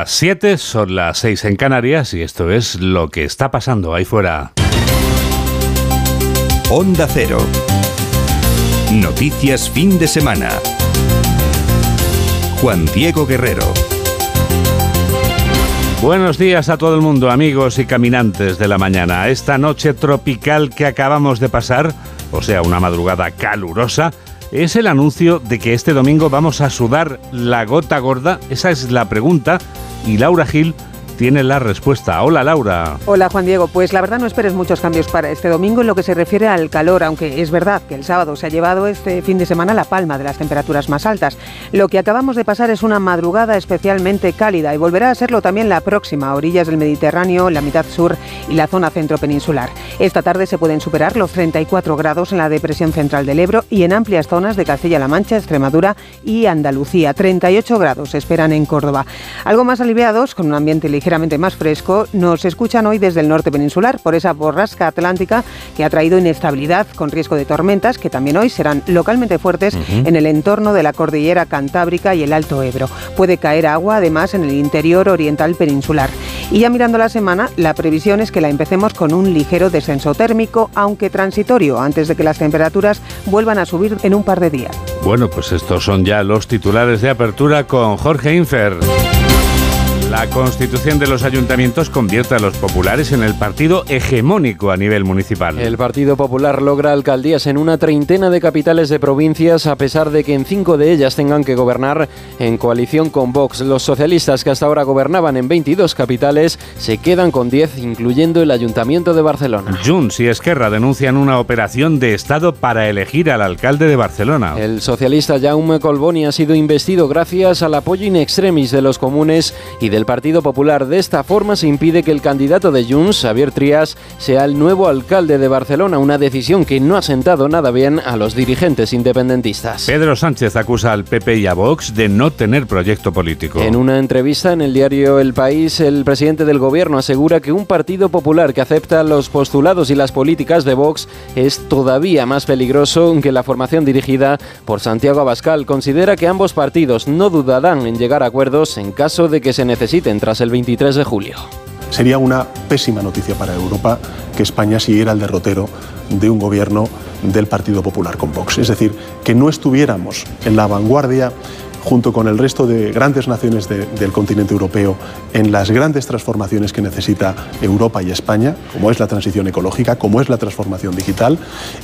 Las 7 son las 6 en Canarias y esto es lo que está pasando ahí fuera. Onda Cero. Noticias fin de semana. Juan Diego Guerrero. Buenos días a todo el mundo, amigos y caminantes de la mañana. Esta noche tropical que acabamos de pasar, o sea, una madrugada calurosa, es el anuncio de que este domingo vamos a sudar la gota gorda. Esa es la pregunta y Laura Gil tiene la respuesta. Hola Laura. Hola Juan Diego, pues la verdad no esperes muchos cambios para este domingo en lo que se refiere al calor, aunque es verdad que el sábado se ha llevado este fin de semana la palma de las temperaturas más altas. Lo que acabamos de pasar es una madrugada especialmente cálida y volverá a serlo también la próxima, a orillas del Mediterráneo, la mitad sur y la zona centro peninsular. Esta tarde se pueden superar los 34 grados en la depresión central del Ebro y en amplias zonas de Castilla-La Mancha, Extremadura y Andalucía. 38 grados se esperan en Córdoba. Algo más aliviados, con un ambiente ligero más fresco, nos escuchan hoy desde el norte peninsular por esa borrasca atlántica que ha traído inestabilidad con riesgo de tormentas que también hoy serán localmente fuertes en el entorno de la cordillera cantábrica y el Alto Ebro. Puede caer agua además en el interior oriental peninsular. Y ya mirando la semana, la previsión es que la empecemos con un ligero descenso térmico, aunque transitorio, antes de que las temperaturas vuelvan a subir en un par de días. Bueno, pues estos son ya los titulares de apertura con Jorge Infer. La constitución de los ayuntamientos convierte a los populares en el partido hegemónico a nivel municipal. El Partido Popular logra alcaldías en una treintena de capitales de provincias, a pesar de que en cinco de ellas tengan que gobernar en coalición con Vox. Los socialistas que hasta ahora gobernaban en 22 capitales se quedan con 10, incluyendo el Ayuntamiento de Barcelona. Junts y Esquerra denuncian una operación de Estado para elegir al alcalde de Barcelona. El socialista Jaume Colboni ha sido investido gracias al apoyo in extremis de los comunes y de el Partido Popular. De esta forma se impide que el candidato de Junts, Xavier Trias, sea el nuevo alcalde de Barcelona, una decisión que no ha sentado nada bien a los dirigentes independentistas. Pedro Sánchez acusa al PP y a Vox de no tener proyecto político. En una entrevista en el diario El País, el presidente del gobierno asegura que un Partido Popular que acepta los postulados y las políticas de Vox es todavía más peligroso que la formación dirigida por Santiago Abascal. Considera que ambos partidos no dudarán en llegar a acuerdos en caso de que se necesite tras el 23 de julio. Sería una pésima noticia para Europa que España siguiera el derrotero de un gobierno del Partido Popular con Vox. Es decir, que no estuviéramos en la vanguardia junto con el resto de grandes naciones del continente europeo en las grandes transformaciones que necesita Europa y España, como es la transición ecológica, como es la transformación digital,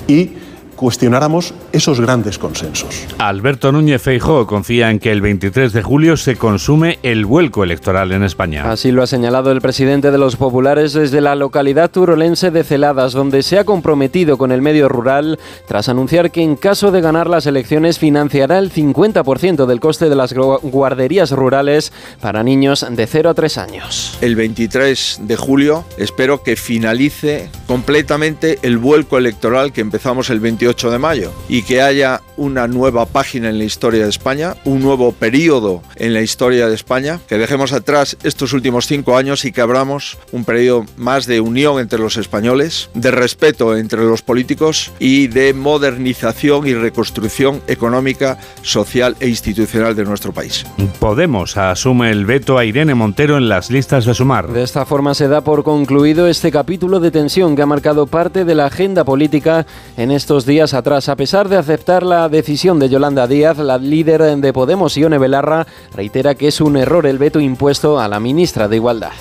y cuestionáramos esos grandes consensos. Alberto Núñez Feijóo confía en que el 23 de julio se consume el vuelco electoral en España. Así lo ha señalado el presidente de los populares desde la localidad turolense de Celadas, donde se ha comprometido con el medio rural tras anunciar que en caso de ganar las elecciones financiará el 50% del coste de las guarderías rurales para niños de 0 a 3 años. El 23 de julio espero que finalice completamente el vuelco electoral que empezamos el 28 8 de mayo y que haya una nueva página en la historia de España, un nuevo periodo en la historia de España, que dejemos atrás estos últimos cinco años y que abramos un periodo más de unión entre los españoles, de respeto entre los políticos y de modernización y reconstrucción económica, social e institucional de nuestro país. Podemos asume el veto a Irene Montero en las listas de sumar. De esta forma se da por concluido este capítulo de tensión que ha marcado parte de la agenda política en estos días atrás. A pesar de aceptar la decisión de Yolanda Díaz, la líder de Podemos, Ione Belarra, reitera que es un error el veto impuesto a la ministra de Igualdad.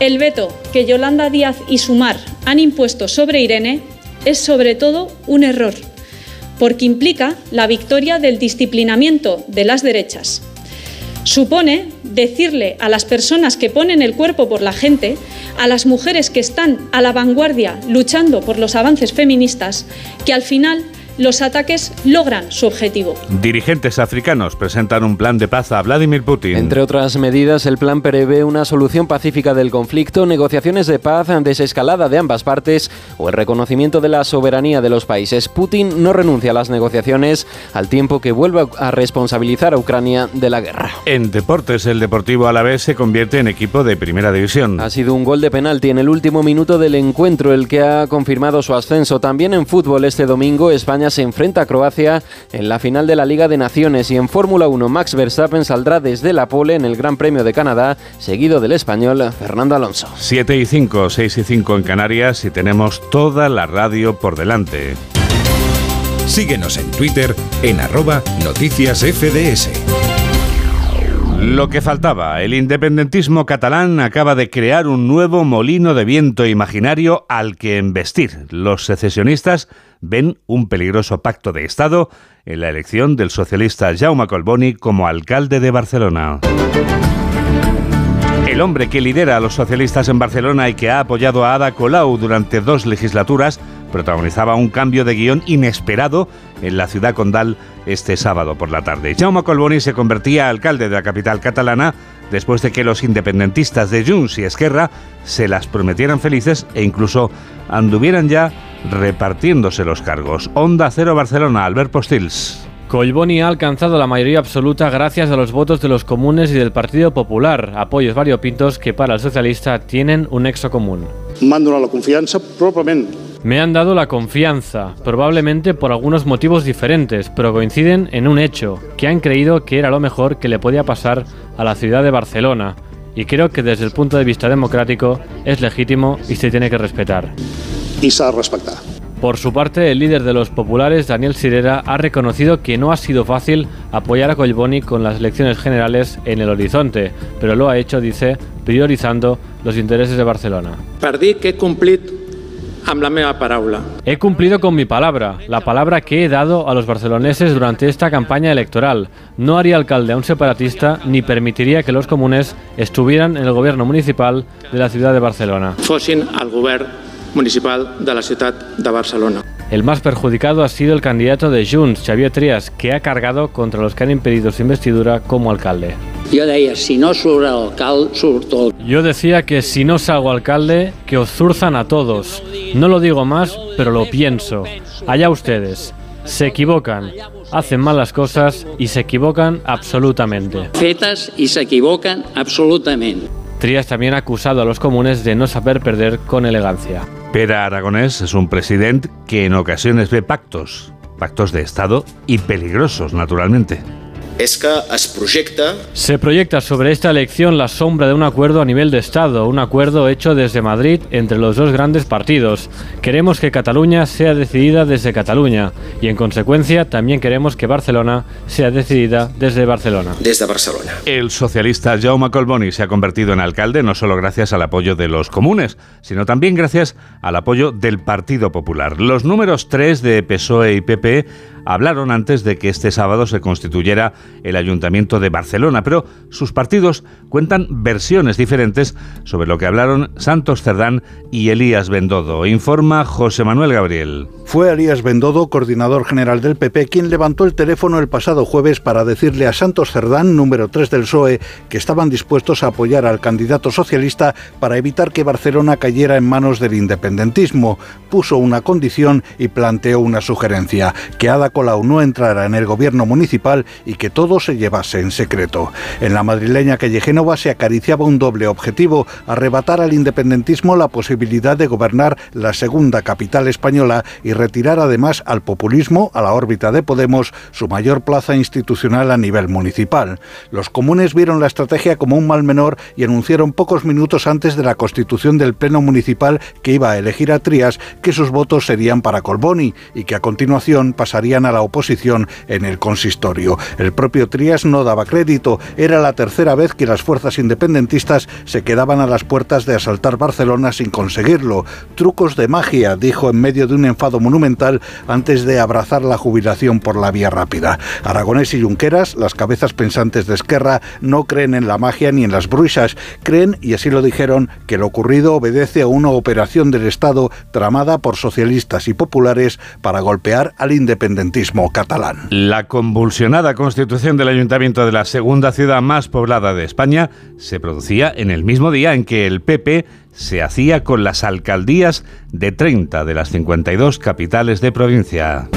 El veto que Yolanda Díaz y Sumar han impuesto sobre Irene es sobre todo un error, porque implica la victoria del disciplinamiento de las derechas. Supone decirle a las personas que ponen el cuerpo por la gente a las mujeres que están a la vanguardia luchando por los avances feministas que al final los ataques logran su objetivo. Dirigentes africanos presentan un plan de paz a Vladimir Putin. Entre otras medidas, el plan prevé una solución pacífica del conflicto, negociaciones de paz, desescalada de ambas partes o el reconocimiento de la soberanía de los países. Putin no renuncia a las negociaciones al tiempo que vuelve a responsabilizar a Ucrania de la guerra. En deportes, el Deportivo Alavés se convierte en equipo de primera división. Ha sido un gol de penalti en el último minuto del encuentro el que ha confirmado su ascenso. También en fútbol este domingo España España se enfrenta a Croacia en la final de la Liga de Naciones y en Fórmula 1 Max Verstappen saldrá desde la pole en el Gran Premio de Canadá, seguido del español Fernando Alonso. 7 y 5, 6 y 5 en Canarias y tenemos toda la radio por delante. Síguenos en Twitter en arroba noticias FDS. Lo que faltaba, el independentismo catalán acaba de crear un nuevo molino de viento imaginario al que embestir. Los secesionistas ven un peligroso pacto de Estado en la elección del socialista Jaume Colboni como alcalde de Barcelona. El hombre que lidera a los socialistas en Barcelona y que ha apoyado a Ada Colau durante dos legislaturas protagonizaba un cambio de guion inesperado en la ciudad condal este sábado por la tarde. Jaume Colboni se convertía alcalde de la capital catalana después de que los independentistas de Junts y Esquerra se las prometieran felices e incluso anduvieran ya repartiéndose los cargos. Onda Cero Barcelona, Albert Postils. Colboni ha alcanzado la mayoría absoluta gracias a los votos de los comunes y del Partido Popular, apoyos variopintos que para el socialista tienen un nexo común. Mando la confianza propiamente me han dado la confianza, probablemente por algunos motivos diferentes, pero coinciden en un hecho, que han creído que era lo mejor que le podía pasar a la ciudad de Barcelona, y creo que desde el punto de vista democrático es legítimo y se tiene que respetar. Y. Por su parte, el líder de los populares, Daniel Sirera, ha reconocido que no ha sido fácil apoyar a Collboni con las elecciones generales en el horizonte, pero lo ha hecho, dice, priorizando los intereses de Barcelona. Perdí que he cumplido la He cumplido con mi palabra, la palabra que he dado a los barceloneses durante esta campaña electoral. No haría alcalde a un separatista ni permitiría que los comunes estuvieran en el gobierno municipal de la ciudad de Barcelona. Fossin al gobierno municipal de la ciudad de Barcelona. El más perjudicado ha sido el candidato de Junts, Xavier Trias, que ha cargado contra los que han impedido su investidura como alcalde. Yo decía, si no sube alcalde, Yo decía que si no salgo alcalde, que os zurzan a todos. No lo digo más, pero lo pienso. Allá ustedes. Se equivocan, hacen malas cosas y se equivocan absolutamente. Fetas y se equivocan absolutamente. Trias también ha acusado a los comunes de no saber perder con elegancia. Pera Aragonés es un presidente que en ocasiones ve pactos, pactos de Estado y peligrosos, naturalmente es que es proyecta... Se proyecta sobre esta elección la sombra de un acuerdo a nivel de Estado, un acuerdo hecho desde Madrid entre los dos grandes partidos. Queremos que Cataluña sea decidida desde Cataluña y en consecuencia también queremos que Barcelona sea decidida desde Barcelona. Desde Barcelona. El socialista Jaume Colboni se ha convertido en alcalde no solo gracias al apoyo de los comunes, sino también gracias al apoyo del Partido Popular. Los números 3 de PSOE y PP hablaron antes de que este sábado se constituyera el Ayuntamiento de Barcelona, pero sus partidos cuentan versiones diferentes sobre lo que hablaron Santos Cerdán y Elías Bendodo. Informa José Manuel Gabriel. Fue Elías Bendodo, coordinador general del PP, quien levantó el teléfono el pasado jueves para decirle a Santos Cerdán, número 3 del PSOE, que estaban dispuestos a apoyar al candidato socialista para evitar que Barcelona cayera en manos del independentismo. Puso una condición y planteó una sugerencia, que Ada Colau no entrara en el gobierno municipal y que todo se llevase en secreto. En la madrileña calle Génova se acariciaba un doble objetivo, arrebatar al independentismo la posibilidad de gobernar la segunda capital española y retirar además al populismo, a la órbita de Podemos, su mayor plaza institucional a nivel municipal. Los comunes vieron la estrategia como un mal menor y anunciaron pocos minutos antes de la constitución del Pleno Municipal que iba a elegir a Trías que sus votos serían para Colboni y que a continuación pasarían a la oposición en el consistorio. El propio Trías no daba crédito. Era la tercera vez que las fuerzas independentistas se quedaban a las puertas de asaltar Barcelona sin conseguirlo. Trucos de magia, dijo en medio de un enfado monumental antes de abrazar la jubilación por la vía rápida. Aragonés y Junqueras, las cabezas pensantes de Esquerra, no creen en la magia ni en las bruisas. Creen, y así lo dijeron, que lo ocurrido obedece a una operación del Estado tramada por socialistas y populares para golpear al independentismo La convulsionada constitución del ayuntamiento de la segunda ciudad más poblada de España se producía en el mismo día en que el PP se hacía con las alcaldías de 30 de las 52 capitales de provincia.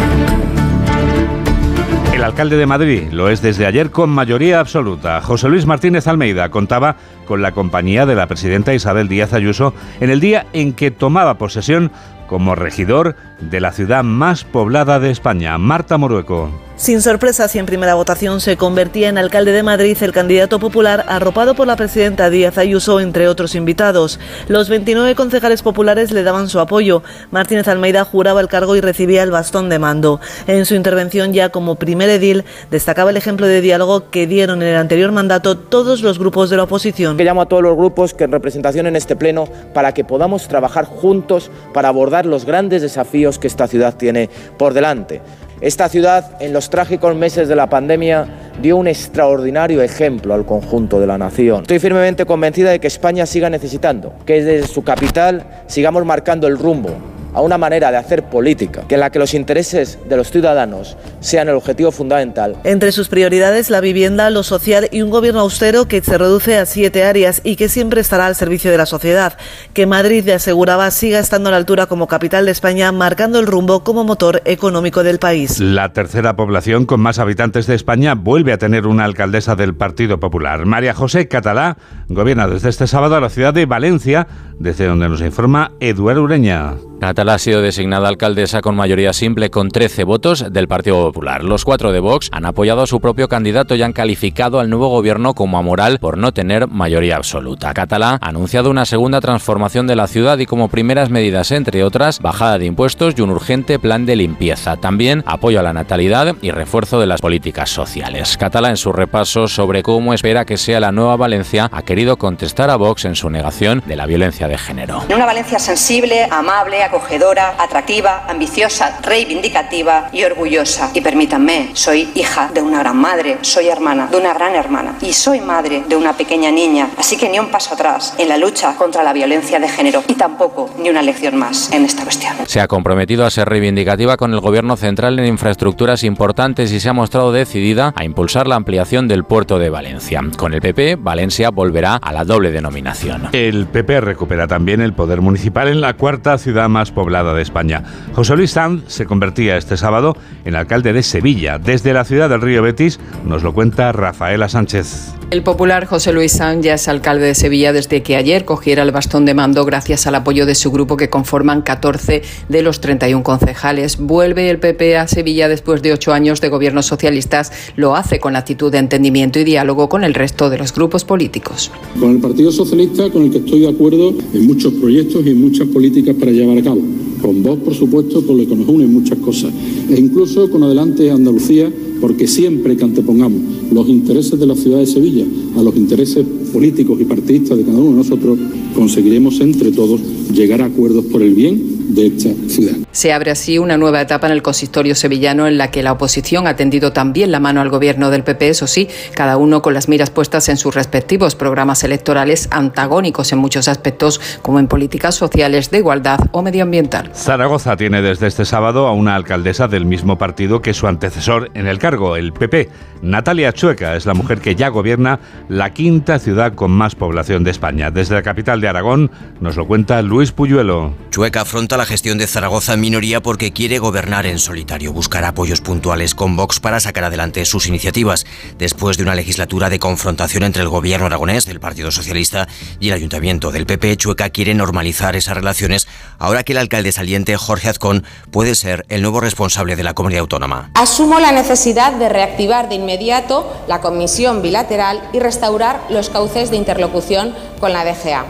El alcalde de Madrid lo es desde ayer con mayoría absoluta. José Luis Martínez Almeida contaba con la compañía de la presidenta Isabel Díaz Ayuso en el día en que tomaba posesión como regidor de la ciudad más poblada de España, Marta Morueco. Sin sorpresas y en primera votación se convertía en alcalde de Madrid el candidato popular arropado por la presidenta Díaz Ayuso, entre otros invitados. Los 29 concejales populares le daban su apoyo. Martínez Almeida juraba el cargo y recibía el bastón de mando. En su intervención ya como primer edil destacaba el ejemplo de diálogo que dieron en el anterior mandato todos los grupos de la oposición. Que llamo a todos los grupos que en representación en este pleno para que podamos trabajar juntos para abordar los grandes desafíos que esta ciudad tiene por delante. Esta ciudad, en los trágicos meses de la pandemia, dio un extraordinario ejemplo al conjunto de la nación. Estoy firmemente convencida de que España siga necesitando, que desde su capital sigamos marcando el rumbo a una manera de hacer política, que en la que los intereses de los ciudadanos sean el objetivo fundamental. Entre sus prioridades, la vivienda, lo social y un gobierno austero que se reduce a siete áreas y que siempre estará al servicio de la sociedad. Que Madrid, le aseguraba, siga estando a la altura como capital de España, marcando el rumbo como motor económico del país. La tercera población con más habitantes de España vuelve a tener una alcaldesa del Partido Popular. María José Catalá gobierna desde este sábado la ciudad de Valencia, desde donde nos informa Eduardo Ureña. Catalá ha sido designada alcaldesa con mayoría simple con 13 votos del Partido Popular. Los cuatro de Vox han apoyado a su propio candidato y han calificado al nuevo gobierno como amoral por no tener mayoría absoluta. Catalá ha anunciado una segunda transformación de la ciudad y como primeras medidas, entre otras, bajada de impuestos y un urgente plan de limpieza. También apoyo a la natalidad y refuerzo de las políticas sociales. Catalá en su repaso sobre cómo espera que sea la nueva Valencia ha querido contestar a Vox en su negación de la violencia de género. Una Valencia sensible, amable, acogedora, atractiva, ambiciosa, reivindicativa y orgullosa. Y permítanme, soy hija de una gran madre, soy hermana de una gran hermana y soy madre de una pequeña niña. Así que ni un paso atrás en la lucha contra la violencia de género y tampoco ni una lección más en esta cuestión. Se ha comprometido a ser reivindicativa con el gobierno central en infraestructuras importantes y se ha mostrado decidida a impulsar la ampliación del puerto de Valencia. Con el PP, Valencia volverá a la doble denominación. El PP recupera también el poder municipal en la cuarta ciudad más poblada de España. José Luis Sanz se convertía este sábado en alcalde de Sevilla. Desde la ciudad del Río Betis nos lo cuenta Rafaela Sánchez. El popular José Luis Sanz ya es alcalde de Sevilla desde que ayer cogiera el bastón de mando gracias al apoyo de su grupo que conforman 14 de los 31 concejales. Vuelve el PP a Sevilla después de ocho años de gobiernos socialistas. Lo hace con actitud de entendimiento y diálogo con el resto de los grupos políticos. Con el Partido Socialista, con el que estoy de acuerdo en muchos proyectos y en muchas políticas para llevar a cabo. Con vos, por supuesto, con lo que nos une en muchas cosas. E incluso con Adelante Andalucía, porque siempre que antepongamos los intereses de la ciudad de Sevilla a los intereses políticos y partidistas de cada uno de nosotros, conseguiremos entre todos llegar a acuerdos por el bien de esta ciudad. Se abre así una nueva etapa en el consistorio sevillano en la que la oposición ha tendido también la mano al gobierno del PP, eso sí, cada uno con las miras puestas en sus respectivos programas electorales antagónicos en muchos aspectos, como en políticas sociales, de igualdad o medioambiental. Zaragoza tiene desde este sábado a una alcaldesa del mismo partido que su antecesor en el cargo, el PP. Natalia Chueca es la mujer que ya gobierna la quinta ciudad con más población de España. Desde la capital de Aragón nos lo cuenta Luis Puyuelo. Chueca afronta la gestión de Zaragoza en minoría porque quiere gobernar en solitario, buscar apoyos puntuales con Vox para sacar adelante sus iniciativas. Después de una legislatura de confrontación entre el gobierno aragonés del Partido Socialista y el ayuntamiento del PP, Chueca quiere normalizar esas relaciones ahora que el alcalde saliente Jorge Azcón puede ser el nuevo responsable de la comunidad autónoma. Asumo la necesidad de reactivar de inmediato la comisión bilateral y restaurar los cauces de interlocución con la DGA.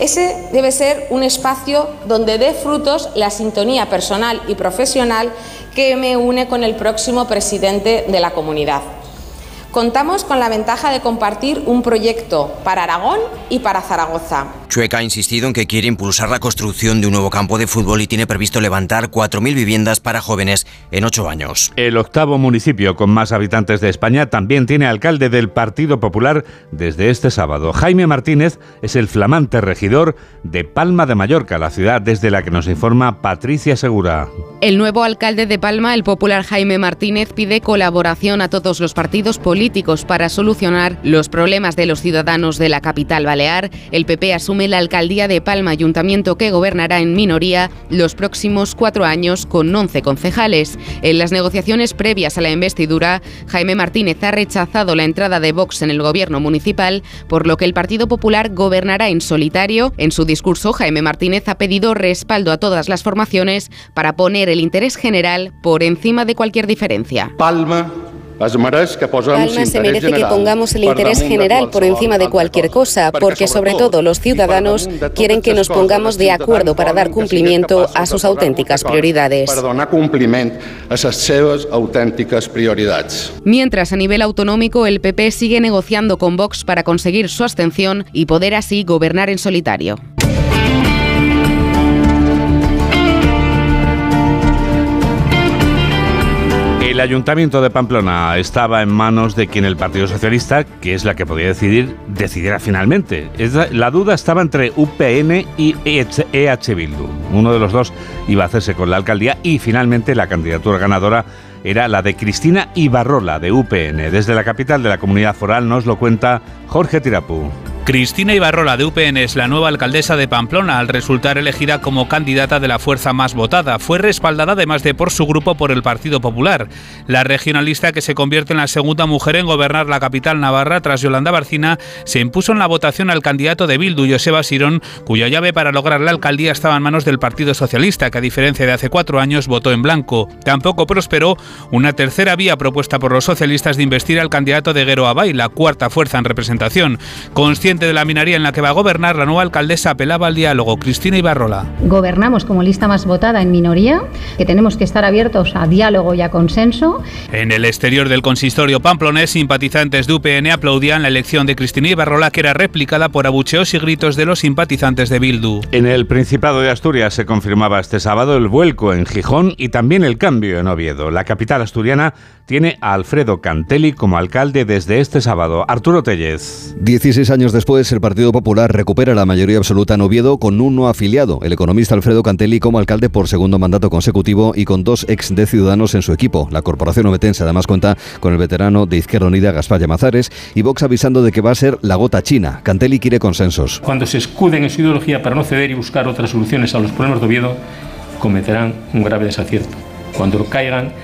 Ese debe ser un espacio donde dé frutos la sintonía personal y profesional que me une con el próximo presidente de la comunidad. Contamos con la ventaja de compartir un proyecto para Aragón y para Zaragoza. Chueca ha insistido en que quiere impulsar la construcción de un nuevo campo de fútbol y tiene previsto levantar 4.000 viviendas para jóvenes en ocho años. El octavo municipio con más habitantes de España también tiene alcalde del Partido Popular desde este sábado. Jaime Martínez es el flamante regidor de Palma de Mallorca, la ciudad desde la que nos informa Patricia Segura. El nuevo alcalde de Palma, el popular Jaime Martínez, pide colaboración a todos los partidos políticos para solucionar los problemas de los ciudadanos de la capital balear. El PP asume la alcaldía de Palma, ayuntamiento que gobernará en minoría los próximos cuatro años con 11 concejales. En las negociaciones previas a la investidura, Jaime Martínez ha rechazado la entrada de Vox en el gobierno municipal, por lo que el Partido Popular gobernará en solitario. En su discurso, Jaime Martínez ha pedido respaldo a todas las formaciones para poner el interés general por encima de cualquier diferencia. Palma Palma se merece que pongamos el interés general por encima de cualquier cosa, porque sobre todo los ciudadanos quieren que nos pongamos de acuerdo para dar cumplimiento a sus auténticas prioridades. Mientras a nivel autonómico el PP sigue negociando con Vox para conseguir su abstención y poder así gobernar en solitario. El Ayuntamiento de Pamplona estaba en manos de quien el Partido Socialista, que es la que podía decidir, decidiera finalmente. La duda estaba entre UPN y EH Bildu. Uno de los dos iba a hacerse con la alcaldía y finalmente la candidatura ganadora era la de Cristina Ibarrola, de UPN. Desde la capital de la comunidad foral nos lo cuenta Jorge Tirapú. Cristina Ibarrola de UPN es la nueva alcaldesa de Pamplona al resultar elegida como candidata de la fuerza más votada. Fue respaldada además de por su grupo por el Partido Popular. La regionalista que se convierte en la segunda mujer en gobernar la capital navarra tras Yolanda Barcina se impuso en la votación al candidato de Bildu, Joseba Sirón, cuya llave para lograr la alcaldía estaba en manos del Partido Socialista, que a diferencia de hace cuatro años votó en blanco. Tampoco prosperó una tercera vía propuesta por los socialistas de investir al candidato de Guero Abay, la cuarta fuerza en representación. Consciente de la minería en la que va a gobernar, la nueva alcaldesa apelaba al diálogo. Cristina Ibarrola. Gobernamos como lista más votada en minoría, que tenemos que estar abiertos a diálogo y a consenso. En el exterior del consistorio pamplonés, simpatizantes de UPN aplaudían la elección de Cristina Ibarrola, que era replicada por abucheos y gritos de los simpatizantes de Bildu. En el Principado de Asturias se confirmaba este sábado el vuelco en Gijón y también el cambio en Oviedo. La capital asturiana tiene a Alfredo Cantelli como alcalde desde este sábado. Arturo Tellez. 16 años después, el Partido Popular recupera la mayoría absoluta en Oviedo con un no afiliado, el economista Alfredo Cantelli como alcalde por segundo mandato consecutivo y con dos ex de Ciudadanos en su equipo. La corporación obetense además cuenta con el veterano de Izquierda Unida Gaspar Llamazares y Vox avisando de que va a ser la gota china. Cantelli quiere consensos. Cuando se escuden en su ideología para no ceder y buscar otras soluciones a los problemas de Oviedo, cometerán un grave desacierto. Cuando caigan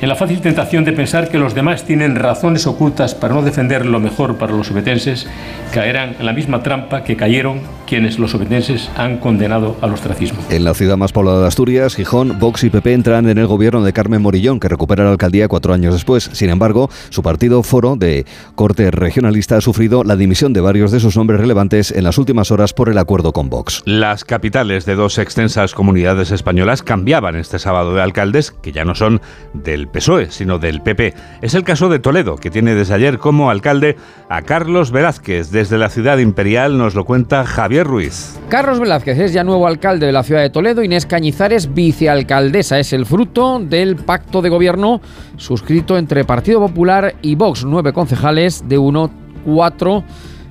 en la fácil tentación de pensar que los demás tienen razones ocultas para no defender lo mejor para los obetenses, caerán en la misma trampa que cayeron quienes los obetenses han condenado al ostracismo. En la ciudad más poblada de Asturias, Gijón, Vox y PP entran en el gobierno de Carmen Morillón, que recupera la alcaldía cuatro años después. Sin embargo, su partido Foro, de corte regionalista, ha sufrido la dimisión de varios de sus nombres relevantes en las últimas horas por el acuerdo con Vox. Las capitales de dos extensas comunidades españolas cambiaban este sábado de alcaldes, que ya no son del PSOE, sino del PP. Es el caso de Toledo, que tiene desde ayer como alcalde a Carlos Velázquez. Desde la ciudad imperial nos lo cuenta Javier Ruiz. Carlos Velázquez es ya nuevo alcalde de la ciudad de Toledo. Inés Cañizares, vicealcaldesa. Es el fruto del pacto de gobierno suscrito entre Partido Popular y Vox. Nueve concejales de uno, cuatro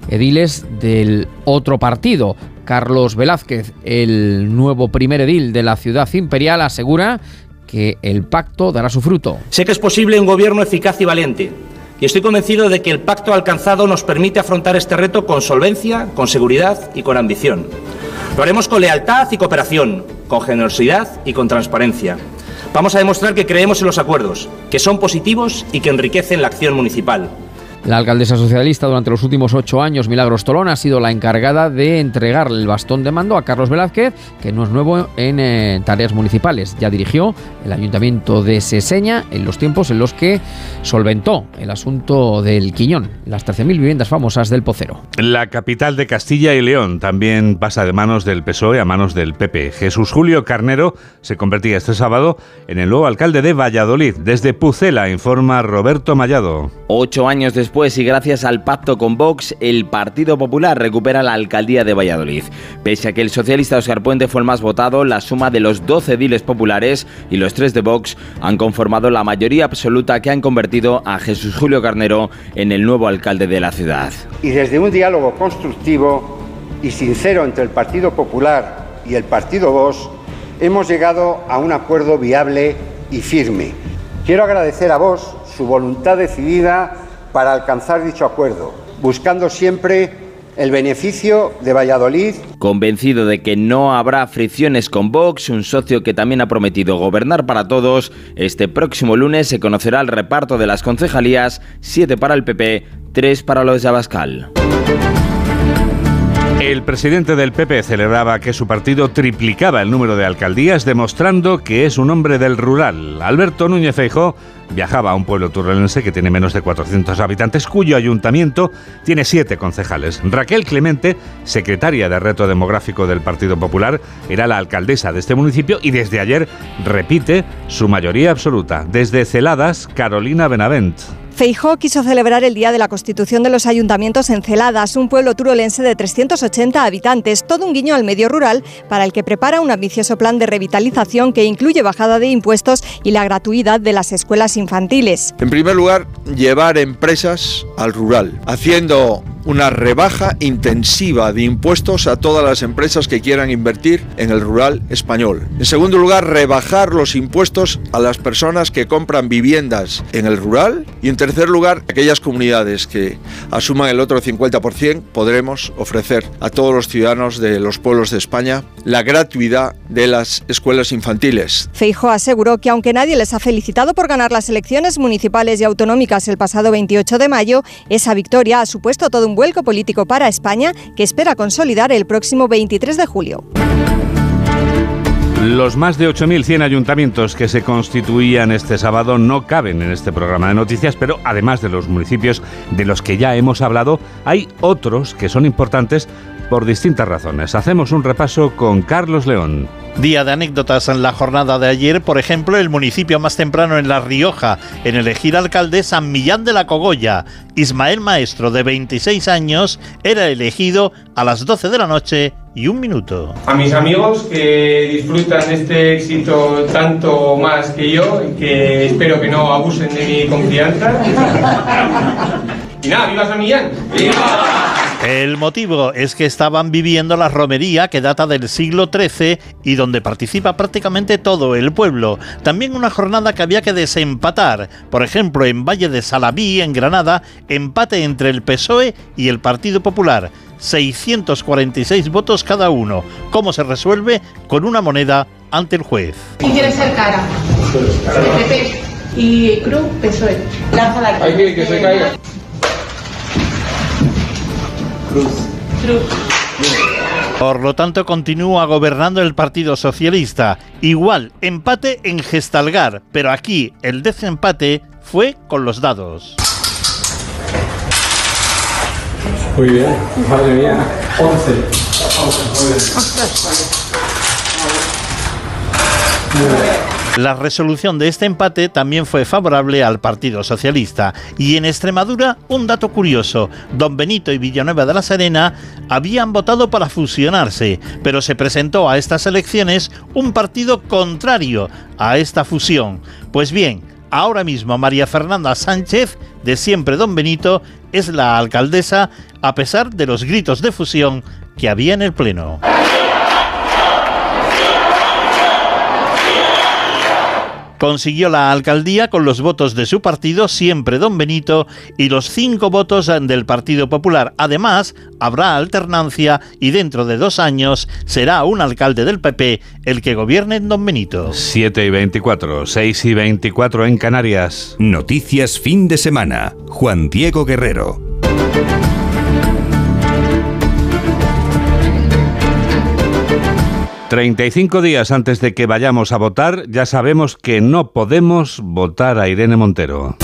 ediles del otro partido. Carlos Velázquez, el nuevo primer edil de la ciudad imperial, asegura que el pacto dará su fruto. Sé que es posible un gobierno eficaz y valiente. Y estoy convencido de que el pacto alcanzado nos permite afrontar este reto con solvencia, con seguridad y con ambición. Lo haremos con lealtad y cooperación, con generosidad y con transparencia. Vamos a demostrar que creemos en los acuerdos, que son positivos y que enriquecen la acción municipal. La alcaldesa socialista durante los últimos ocho años, Milagros Tolón, ha sido la encargada de entregar el bastón de mando a Carlos Velázquez, que no es nuevo en eh, tareas municipales. Ya dirigió el ayuntamiento de Seseña en los tiempos en los que solventó el asunto del Quiñón, las 13.000 viviendas famosas del Pocero. La capital de Castilla y León también pasa de manos del PSOE a manos del PP. Jesús Julio Carnero se convertía este sábado en el nuevo alcalde de Valladolid. Desde Pucela informa Roberto Mallado. Ocho años después después y gracias al pacto con Vox, el Partido Popular recupera la alcaldía de Valladolid. Pese a que el socialista Oscar Puente fue el más votado, la suma de los 12 ediles populares y los 3 de Vox han conformado la mayoría absoluta que han convertido a Jesús Julio Carnero en el nuevo alcalde de la ciudad. Y desde un diálogo constructivo y sincero entre el Partido Popular y el Partido Vox, hemos llegado a un acuerdo viable y firme. Quiero agradecer a vos su voluntad decidida para alcanzar dicho acuerdo, buscando siempre el beneficio de Valladolid. Convencido de que no habrá fricciones con Vox, un socio que también ha prometido gobernar para todos, este próximo lunes se conocerá el reparto de las concejalías, siete para el PP, tres para los de Abascal. El presidente del PP celebraba que su partido triplicaba el número de alcaldías, demostrando que es un hombre del rural. Alberto Núñez Feijó viajaba a un pueblo turrelense que tiene menos de 400 habitantes, cuyo ayuntamiento tiene siete concejales. Raquel Clemente, secretaria de Reto Demográfico del Partido Popular, era la alcaldesa de este municipio y desde ayer repite su mayoría absoluta. Desde Celadas, Carolina Benavent. Feijó quiso celebrar el Día de la Constitución de los Ayuntamientos en Celadas, un pueblo turolense de 380 habitantes, todo un guiño al medio rural para el que prepara un ambicioso plan de revitalización que incluye bajada de impuestos y la gratuidad de las escuelas infantiles. En primer lugar, llevar empresas al rural, haciendo una rebaja intensiva de impuestos a todas las empresas que quieran invertir en el rural español. En segundo lugar, rebajar los impuestos a las personas que compran viviendas en el rural. Y en tercer lugar, aquellas comunidades que asuman el otro 50% podremos ofrecer a todos los ciudadanos de los pueblos de España la gratuidad de las escuelas infantiles. Feijo aseguró que aunque nadie les ha felicitado por ganar las elecciones municipales y autonómicas el pasado 28 de mayo, esa victoria ha supuesto todo un vuelco político para España que espera consolidar el próximo 23 de julio. Los más de 8.100 ayuntamientos que se constituían este sábado no caben en este programa de noticias, pero además de los municipios de los que ya hemos hablado, hay otros que son importantes por distintas razones. Hacemos un repaso con Carlos León. Día de anécdotas en la jornada de ayer, por ejemplo, el municipio más temprano en La Rioja, en elegir alcalde San Millán de la Cogolla. Ismael Maestro, de 26 años, era elegido a las 12 de la noche y un minuto. A mis amigos que disfrutan este éxito tanto más que yo, que espero que no abusen de mi confianza. y nada, ¡viva San Millán! ¡Viva! El motivo es que estaban viviendo la romería que data del siglo XIII y donde participa prácticamente todo el pueblo. También una jornada que había que desempatar. Por ejemplo, en Valle de Salaví, en Granada, empate entre el PSOE y el Partido Popular. 646 votos cada uno. ¿Cómo se resuelve? Con una moneda ante el juez. ¿Quién quiere ser cara? Y Cruz, PSOE. Lánzala. Hay que que se caiga. Por lo tanto, continúa gobernando el Partido Socialista. Igual, empate en Gestalgar, pero aquí el desempate fue con los dados. Muy bien, madre mía, 11. 11. La resolución de este empate también fue favorable al Partido Socialista. Y en Extremadura, un dato curioso. Don Benito y Villanueva de la Serena habían votado para fusionarse, pero se presentó a estas elecciones un partido contrario a esta fusión. Pues bien, ahora mismo María Fernanda Sánchez, de siempre Don Benito, es la alcaldesa a pesar de los gritos de fusión que había en el Pleno. Consiguió la alcaldía con los votos de su partido, siempre Don Benito, y los cinco votos del Partido Popular. Además, habrá alternancia y dentro de dos años será un alcalde del PP el que gobierne en Don Benito. 7 y 24, 6 y 24 en Canarias. Noticias fin de semana. Juan Diego Guerrero. 35 días antes de que vayamos a votar, ya sabemos que no podemos votar a Irene Montero.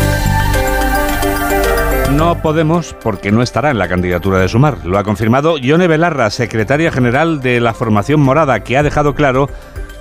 No podemos porque no estará en la candidatura de Sumar. Lo ha confirmado Yone Belarra, secretaria general de la formación morada, que ha dejado claro,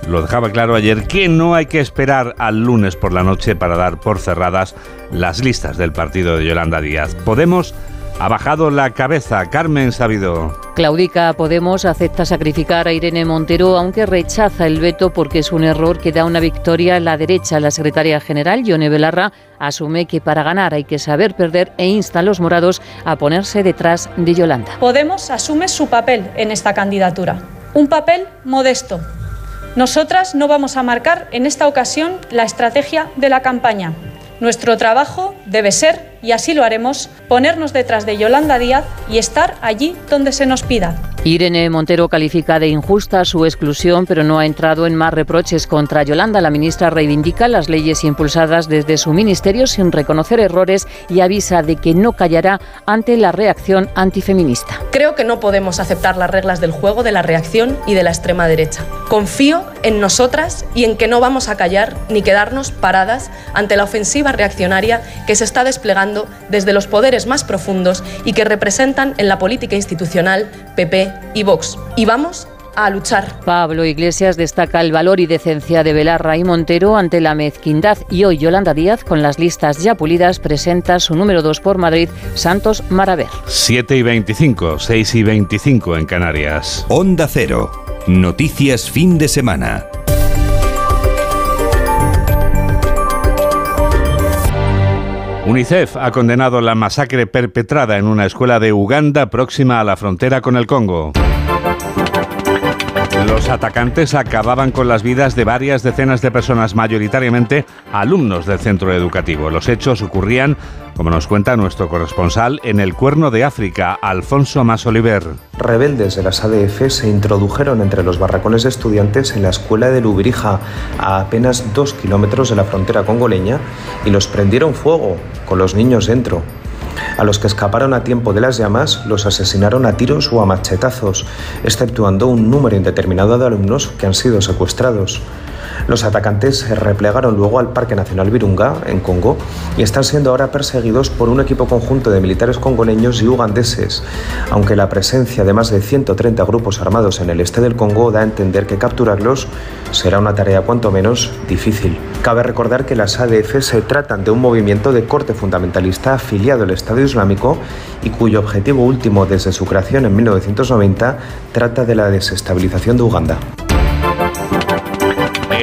lo dejaba claro ayer, que no hay que esperar al lunes por la noche para dar por cerradas las listas del partido de Yolanda Díaz. Podemos ha bajado la cabeza. Carmen Sabido. Claudica Podemos acepta sacrificar a Irene Montero, aunque rechaza el veto porque es un error que da una victoria a la derecha. La secretaria general, Yone Belarra, asume que para ganar hay que saber perder e insta a los morados a ponerse detrás de Yolanda. Podemos asume su papel en esta candidatura. Un papel modesto. Nosotras no vamos a marcar en esta ocasión la estrategia de la campaña. Nuestro trabajo debe ser y así lo haremos, ponernos detrás de Yolanda Díaz y estar allí donde se nos pida. Irene Montero califica de injusta su exclusión, pero no ha entrado en más reproches contra Yolanda. La ministra reivindica las leyes impulsadas desde su ministerio sin reconocer errores y avisa de que no callará ante la reacción antifeminista. Creo que no podemos aceptar las reglas del juego de la reacción y de la extrema derecha. Confío en nosotras y en que no vamos a callar ni quedarnos paradas ante la ofensiva reaccionaria que se está desplegando desde los poderes más profundos y que representan en la política institucional PP y Vox. Y vamos a luchar. Pablo Iglesias destaca el valor y decencia de Belarra y Montero ante la mezquindad y hoy Yolanda Díaz, con las listas ya pulidas, presenta su número 2 por Madrid, Santos Maraver. 7 y 25, 6 y 25 en Canarias. Onda Cero. Noticias fin de semana. UNICEF ha condenado la masacre perpetrada en una escuela de Uganda próxima a la frontera con el Congo. Los atacantes acababan con las vidas de varias decenas de personas, mayoritariamente alumnos del centro educativo. Los hechos ocurrían, como nos cuenta nuestro corresponsal, en el Cuerno de África, Alfonso Masoliver. Rebeldes de las ADF se introdujeron entre los barracones de estudiantes en la escuela de Lubrija, a apenas dos kilómetros de la frontera congoleña, y los prendieron fuego, con los niños dentro. A los que escaparon a tiempo de las llamas los asesinaron a tiros o a machetazos, exceptuando un número indeterminado de alumnos que han sido secuestrados. Los atacantes se replegaron luego al Parque Nacional Virunga, en Congo, y están siendo ahora perseguidos por un equipo conjunto de militares congoleños y ugandeses, aunque la presencia de más de 130 grupos armados en el este del Congo da a entender que capturarlos será una tarea cuanto menos difícil. Cabe recordar que las ADF se tratan de un movimiento de corte fundamentalista afiliado al Estado Islámico y cuyo objetivo último desde su creación en 1990 trata de la desestabilización de Uganda.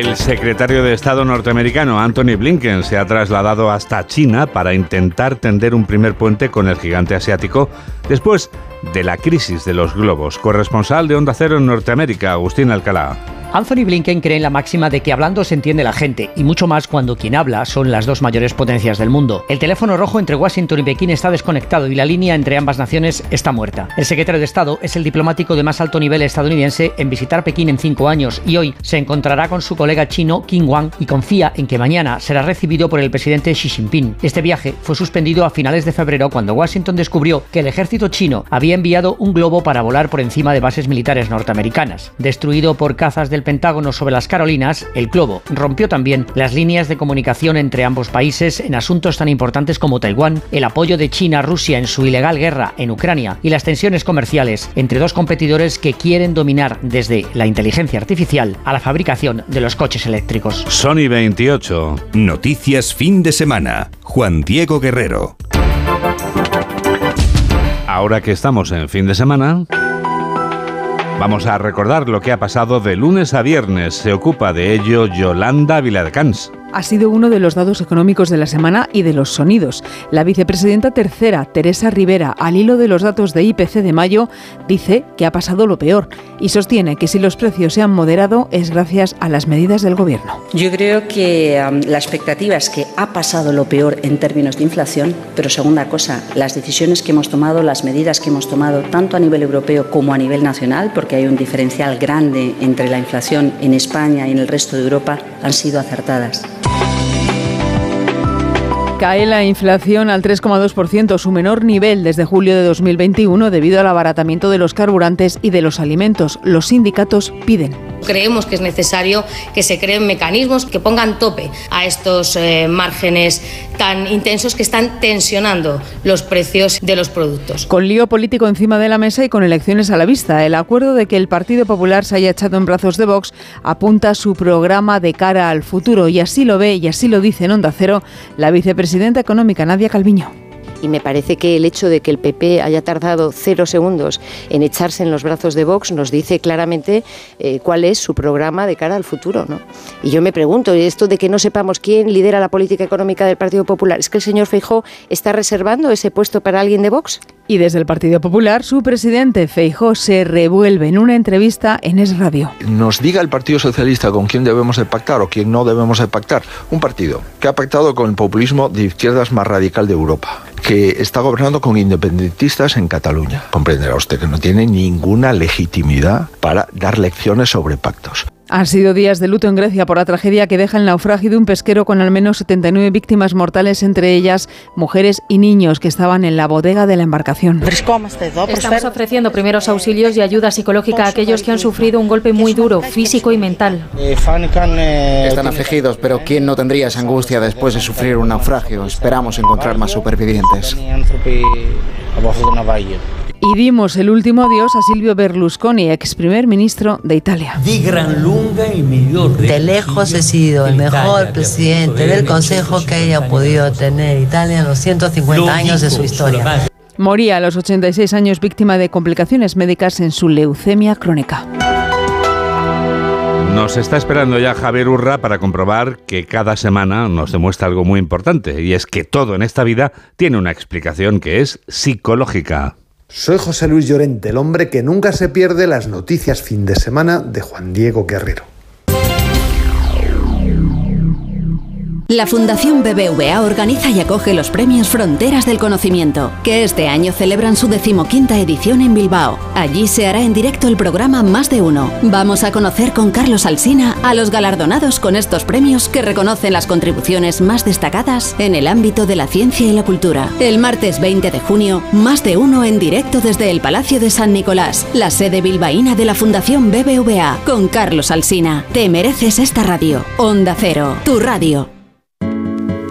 El secretario de Estado norteamericano Anthony Blinken se ha trasladado hasta China para intentar tender un primer puente con el gigante asiático. Después de la crisis de los globos. Corresponsal de Onda Cero en Norteamérica, Agustín Alcalá. Anthony Blinken cree en la máxima de que hablando se entiende la gente, y mucho más cuando quien habla son las dos mayores potencias del mundo. El teléfono rojo entre Washington y Pekín está desconectado y la línea entre ambas naciones está muerta. El secretario de Estado es el diplomático de más alto nivel estadounidense en visitar Pekín en cinco años y hoy se encontrará con su colega chino Qin Wang y confía en que mañana será recibido por el presidente Xi Jinping. Este viaje fue suspendido a finales de febrero cuando Washington descubrió que el ejército chino había enviado un globo para volar por encima de bases militares norteamericanas. Destruido por cazas del Pentágono sobre las Carolinas, el globo rompió también las líneas de comunicación entre ambos países en asuntos tan importantes como Taiwán, el apoyo de China a Rusia en su ilegal guerra en Ucrania y las tensiones comerciales entre dos competidores que quieren dominar desde la inteligencia artificial a la fabricación de los coches eléctricos. Sony 28. Noticias fin de semana. Juan Diego Guerrero. Ahora que estamos en fin de semana, vamos a recordar lo que ha pasado de lunes a viernes. Se ocupa de ello Yolanda Viladecans ha sido uno de los dados económicos de la semana y de los sonidos. La vicepresidenta tercera, Teresa Rivera, al hilo de los datos de IPC de mayo, dice que ha pasado lo peor y sostiene que si los precios se han moderado es gracias a las medidas del Gobierno. Yo creo que um, la expectativa es que ha pasado lo peor en términos de inflación, pero segunda cosa, las decisiones que hemos tomado, las medidas que hemos tomado, tanto a nivel europeo como a nivel nacional, porque hay un diferencial grande entre la inflación en España y en el resto de Europa, han sido acertadas. Cae la inflación al 3,2%, su menor nivel desde julio de 2021 debido al abaratamiento de los carburantes y de los alimentos. Los sindicatos piden Creemos que es necesario que se creen mecanismos que pongan tope a estos eh, márgenes tan intensos que están tensionando los precios de los productos. Con lío político encima de la mesa y con elecciones a la vista, el acuerdo de que el Partido Popular se haya echado en brazos de Vox apunta su programa de cara al futuro y así lo ve y así lo dice en Onda Cero la vicepresidenta económica Nadia Calviño y me parece que el hecho de que el PP haya tardado cero segundos en echarse en los brazos de Vox nos dice claramente eh, cuál es su programa de cara al futuro. ¿no? Y yo me pregunto, esto de que no sepamos quién lidera la política económica del Partido Popular, ¿es que el señor Feijó está reservando ese puesto para alguien de Vox? Y desde el Partido Popular, su presidente Feijó se revuelve en una entrevista en Es Radio. Nos diga el Partido Socialista con quién debemos de pactar o quién no debemos de pactar. Un partido que ha pactado con el populismo de izquierdas más radical de Europa que está gobernando con independentistas en Cataluña. Comprenderá usted que no tiene ninguna legitimidad para dar lecciones sobre pactos. Han sido días de luto en Grecia por la tragedia que deja el naufragio de un pesquero con al menos 79 víctimas mortales, entre ellas mujeres y niños que estaban en la bodega de la embarcación. Estamos ofreciendo primeros auxilios y ayuda psicológica a aquellos que han sufrido un golpe muy duro, físico y mental. Están afligidos, pero ¿quién no tendría esa angustia después de sufrir un naufragio? Esperamos encontrar más supervivientes. Y dimos el último adiós a Silvio Berlusconi, ex primer ministro de Italia. De lejos he sido el mejor presidente del Consejo que haya podido tener Italia en los 150 años de su historia. Moría a los 86 años víctima de complicaciones médicas en su leucemia crónica. Nos está esperando ya Javier Urra para comprobar que cada semana nos demuestra algo muy importante, y es que todo en esta vida tiene una explicación que es psicológica. Soy José Luis Llorente, el hombre que nunca se pierde las noticias fin de semana de Juan Diego Guerrero. La Fundación BBVA organiza y acoge los premios Fronteras del Conocimiento, que este año celebran su decimoquinta edición en Bilbao. Allí se hará en directo el programa Más de Uno. Vamos a conocer con Carlos Alsina a los galardonados con estos premios que reconocen las contribuciones más destacadas en el ámbito de la ciencia y la cultura. El martes 20 de junio, Más de Uno en directo desde el Palacio de San Nicolás, la sede bilbaína de la Fundación BBVA, con Carlos Alsina. Te mereces esta radio. Onda Cero, tu radio.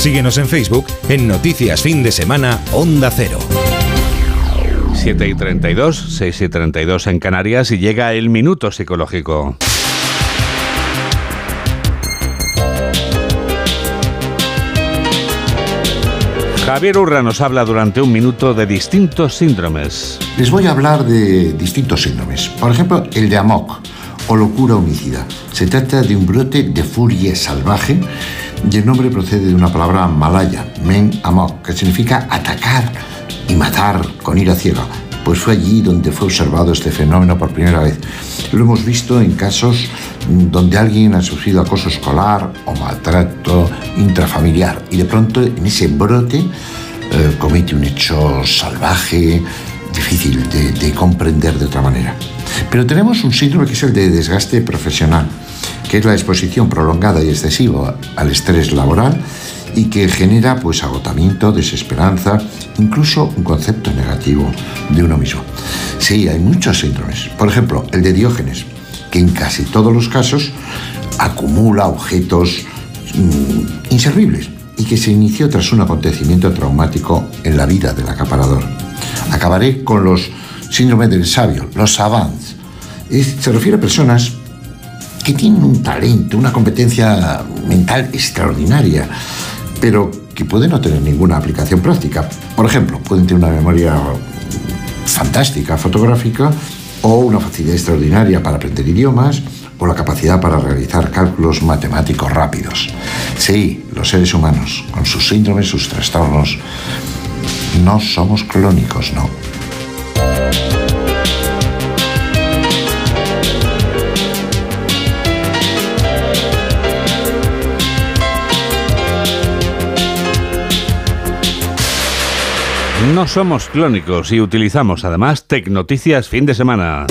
Síguenos en Facebook en Noticias Fin de Semana Onda Cero. 7 y 32, 6 y 32 en Canarias y llega el minuto psicológico. Javier Urra nos habla durante un minuto de distintos síndromes. Les voy a hablar de distintos síndromes. Por ejemplo, el de AMOC o locura homicida. Se trata de un brote de furia salvaje y el nombre procede de una palabra malaya, men amok, que significa atacar y matar con ira ciega. Pues fue allí donde fue observado este fenómeno por primera vez. Lo hemos visto en casos donde alguien ha sufrido acoso escolar o maltrato intrafamiliar y de pronto en ese brote eh, comete un hecho salvaje, difícil de, de comprender de otra manera. Pero tenemos un síndrome que es el de desgaste profesional que es la exposición prolongada y excesiva al estrés laboral y que genera pues agotamiento, desesperanza, incluso un concepto negativo de uno mismo. Sí, hay muchos síndromes. Por ejemplo, el de Diógenes, que en casi todos los casos acumula objetos mm, inservibles y que se inició tras un acontecimiento traumático en la vida del acaparador. Acabaré con los síndromes del sabio, los savants. Se refiere a personas que tienen un talento, una competencia mental extraordinaria, pero que pueden no tener ninguna aplicación práctica. Por ejemplo, pueden tener una memoria fantástica fotográfica o una facilidad extraordinaria para aprender idiomas o la capacidad para realizar cálculos matemáticos rápidos. Sí, los seres humanos, con sus síndromes, sus trastornos, no somos clónicos, no. No somos clónicos y utilizamos además Tecnoticias fin de semana.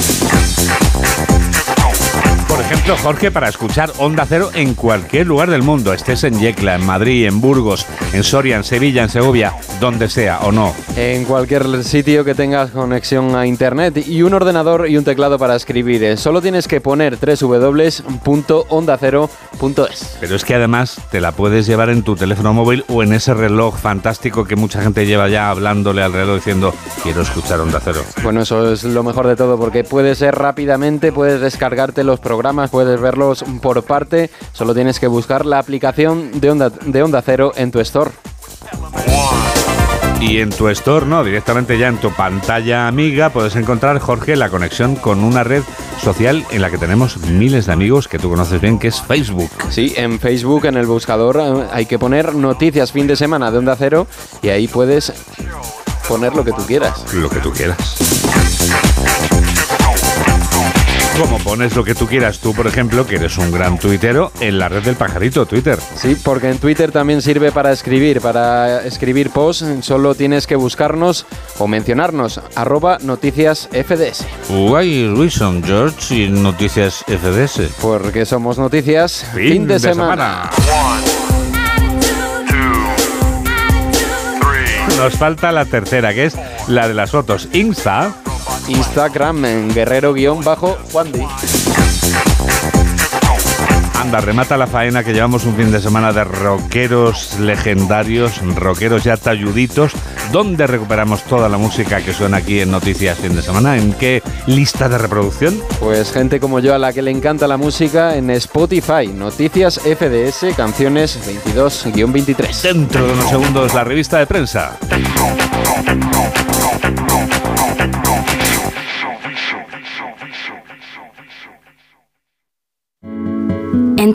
Por ejemplo, Jorge, para escuchar Onda Cero en cualquier lugar del mundo, estés en Yecla, en Madrid, en Burgos, en Soria, en Sevilla, en Segovia, donde sea o no. En cualquier sitio que tengas conexión a internet y un ordenador y un teclado para escribir. Eh, Solo tienes que poner www.ondacero.es. Pero es que además te la puedes llevar en tu teléfono móvil o en ese reloj fantástico que mucha gente lleva ya hablándole al reloj diciendo quiero escuchar Onda Cero. Bueno, eso es lo mejor de todo porque puedes ser rápidamente, puedes descargarte los programas, puedes verlos por parte. Solo tienes que buscar la aplicación de Onda, de Onda Cero en tu store. Y en tu store, no, directamente ya en tu pantalla amiga, puedes encontrar, Jorge, la conexión con una red social en la que tenemos miles de amigos que tú conoces bien, que es Facebook. Sí, en Facebook, en el buscador, eh, hay que poner noticias fin de semana de Onda Cero y ahí puedes poner lo que tú quieras. Lo que tú quieras. Como pones lo que tú quieras tú, por ejemplo, que eres un gran tuitero, en la red del pajarito, Twitter. Sí, porque en Twitter también sirve para escribir. Para escribir posts solo tienes que buscarnos o mencionarnos arroba noticias FDS. Why reason, George, y noticias FDS? Porque somos noticias fin, de, semana. Nos falta la tercera, que es la de las fotos. Insta. Instagram en guerrero-juan Anda, remata la faena que llevamos un fin de semana de rockeros legendarios, rockeros ya talluditos. ¿Dónde recuperamos toda la música que suena aquí en Noticias Fin de Semana? ¿En qué lista de reproducción? Pues gente como yo a la que le encanta la música en Spotify, Noticias FDS, canciones 22-23. Dentro de unos segundos la revista de prensa.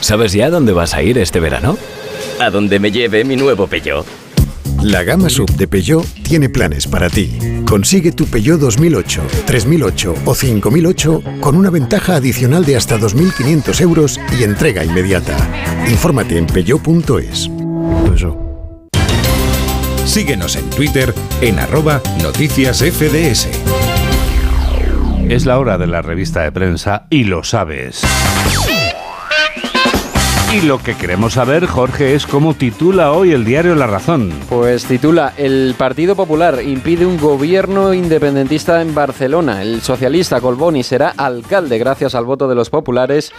¿Sabes ya dónde vas a ir este verano? A donde me lleve mi nuevo Peugeot. La gama sub de Peugeot tiene planes para ti. Consigue tu Peugeot 2008, 3008 o 5008 con una ventaja adicional de hasta 2.500 euros y entrega inmediata. Infórmate en peugeot.es. Síguenos en Twitter en arroba noticias FDS. Es la hora de la revista de prensa y lo sabes. Y lo que queremos saber, Jorge, es cómo titula hoy el diario La Razón. Pues titula El Partido Popular impide un gobierno independentista en Barcelona. El socialista Colboni será alcalde gracias al voto de los populares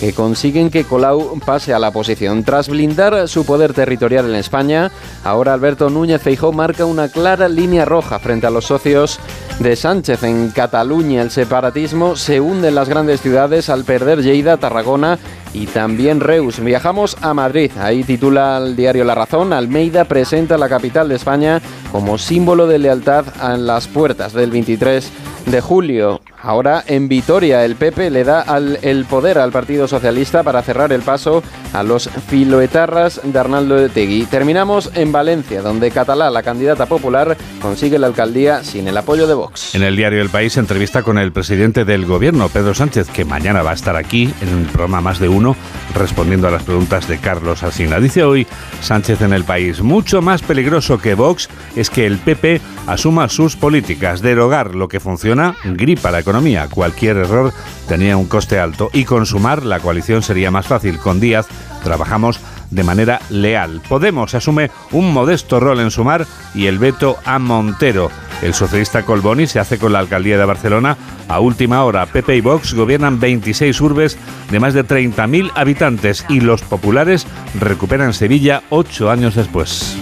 que consiguen que Colau pase a la oposición. Tras blindar su poder territorial en España, ahora Alberto Núñez Feijó marca una clara línea roja frente a los socios de Sánchez. En Cataluña el separatismo se hunde en las grandes ciudades al perder Lleida, Tarragona y también Reus. Viajamos a Madrid. Ahí titula el diario La Razón. Almeida presenta la capital de España como símbolo de lealtad a las puertas del 23 de julio. Ahora en Vitoria el PP le da el poder al Partido Socialista para cerrar el paso a los filoetarras de Arnaldo de Tegui. Terminamos en Valencia, donde Catalá, la candidata popular, consigue la alcaldía sin el apoyo de Vox. En el diario El País entrevista con el presidente del gobierno, Pedro Sánchez, que mañana va a estar aquí en un programa más de uno respondiendo a las preguntas de Carlos Alsina. Dice hoy Sánchez en El País, mucho más peligroso que Vox es que el PP asuma sus políticas, derogar lo que funciona, gripa la economía Cualquier error tenía un coste alto y con Sumar la coalición sería más fácil. Con Díaz trabajamos de manera leal. Podemos asume un modesto rol en Sumar y el veto a Montero. El socialista Colboni se hace con la alcaldía de Barcelona a última hora. PP y Vox gobiernan 26 urbes de más de 30.000 habitantes y los populares recuperan Sevilla ocho años después.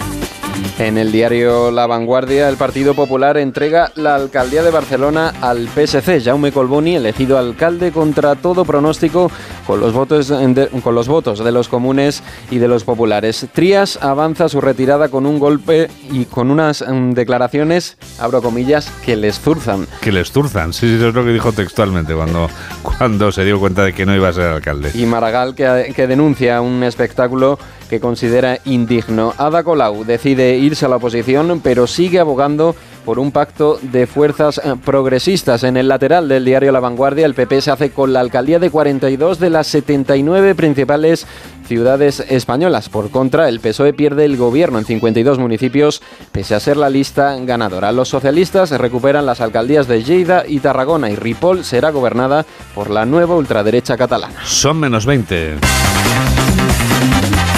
En el diario La Vanguardia, el Partido Popular entrega la alcaldía de Barcelona al PSC. Jaume Colboni, elegido alcalde contra todo pronóstico con los votos de, con los votos de los comunes y de los populares. Trías avanza su retirada con un golpe y con unas mm, declaraciones, abro comillas, que les zurzan. Que les zurzan, sí, sí, eso es lo que dijo textualmente cuando, cuando se dio cuenta de que no iba a ser alcalde. Y Maragall que, que denuncia un espectáculo que considera indigno. Ada Colau decide irse a la oposición, pero sigue abogando por un pacto de fuerzas eh, progresistas. En el lateral del diario La Vanguardia, el PP se hace con la alcaldía de 42 de las 79 principales ciudades españolas. Por contra, el PSOE pierde el gobierno en 52 municipios, pese a ser la lista ganadora. Los socialistas recuperan las alcaldías de Lleida y Tarragona y Ripoll será gobernada por la nueva ultraderecha catalana. Son menos 20.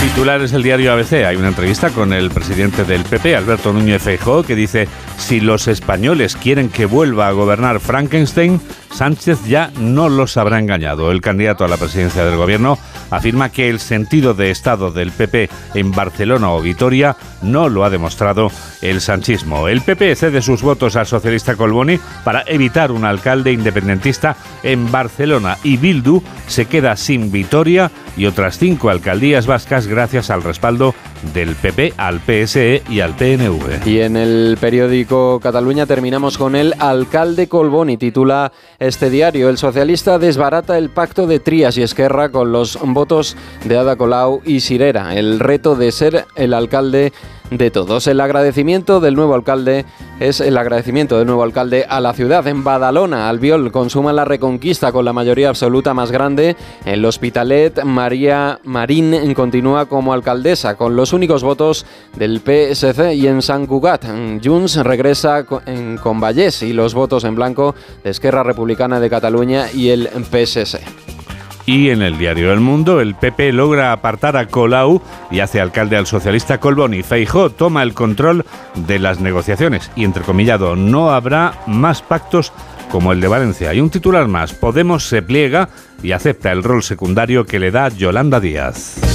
Titulares del diario ABC. Hay una entrevista con el presidente del PP, Alberto Núñez Feijóo, que dice: si los españoles quieren que vuelva a gobernar Frankenstein, Sánchez ya no los habrá engañado. El candidato a la presidencia del gobierno afirma que el sentido de Estado del PP en Barcelona o Vitoria no lo ha demostrado el sanchismo. El PP cede sus votos al socialista Colboni para evitar un alcalde independentista en Barcelona y Bildu se queda sin Vitoria y otras cinco alcaldías vascas gracias al respaldo del PP al PSE y al PNV. Y en el periódico Cataluña terminamos con el alcalde Colboni. Titula este diario, el socialista desbarata el pacto de Trías y Esquerra con los votos de Ada Colau y Sirera. El reto de ser el alcalde de todos. El agradecimiento del nuevo alcalde es el agradecimiento del nuevo alcalde a la ciudad. En Badalona, Albiol consuma la reconquista con la mayoría absoluta más grande. En el Hospitalet, María Marín continúa como alcaldesa con los únicos votos del PSC y en San Cugat, Junts regresa con Vallés y los votos en blanco de Esquerra Republicana de Cataluña y el PSC. Y en el diario El Mundo, el PP logra apartar a Colau y hace alcalde al socialista Colboni. Feijó toma el control de las negociaciones y, entrecomillado, no habrá más pactos como el de Valencia. Y un titular más, Podemos se pliega y acepta el rol secundario que le da Yolanda Díaz.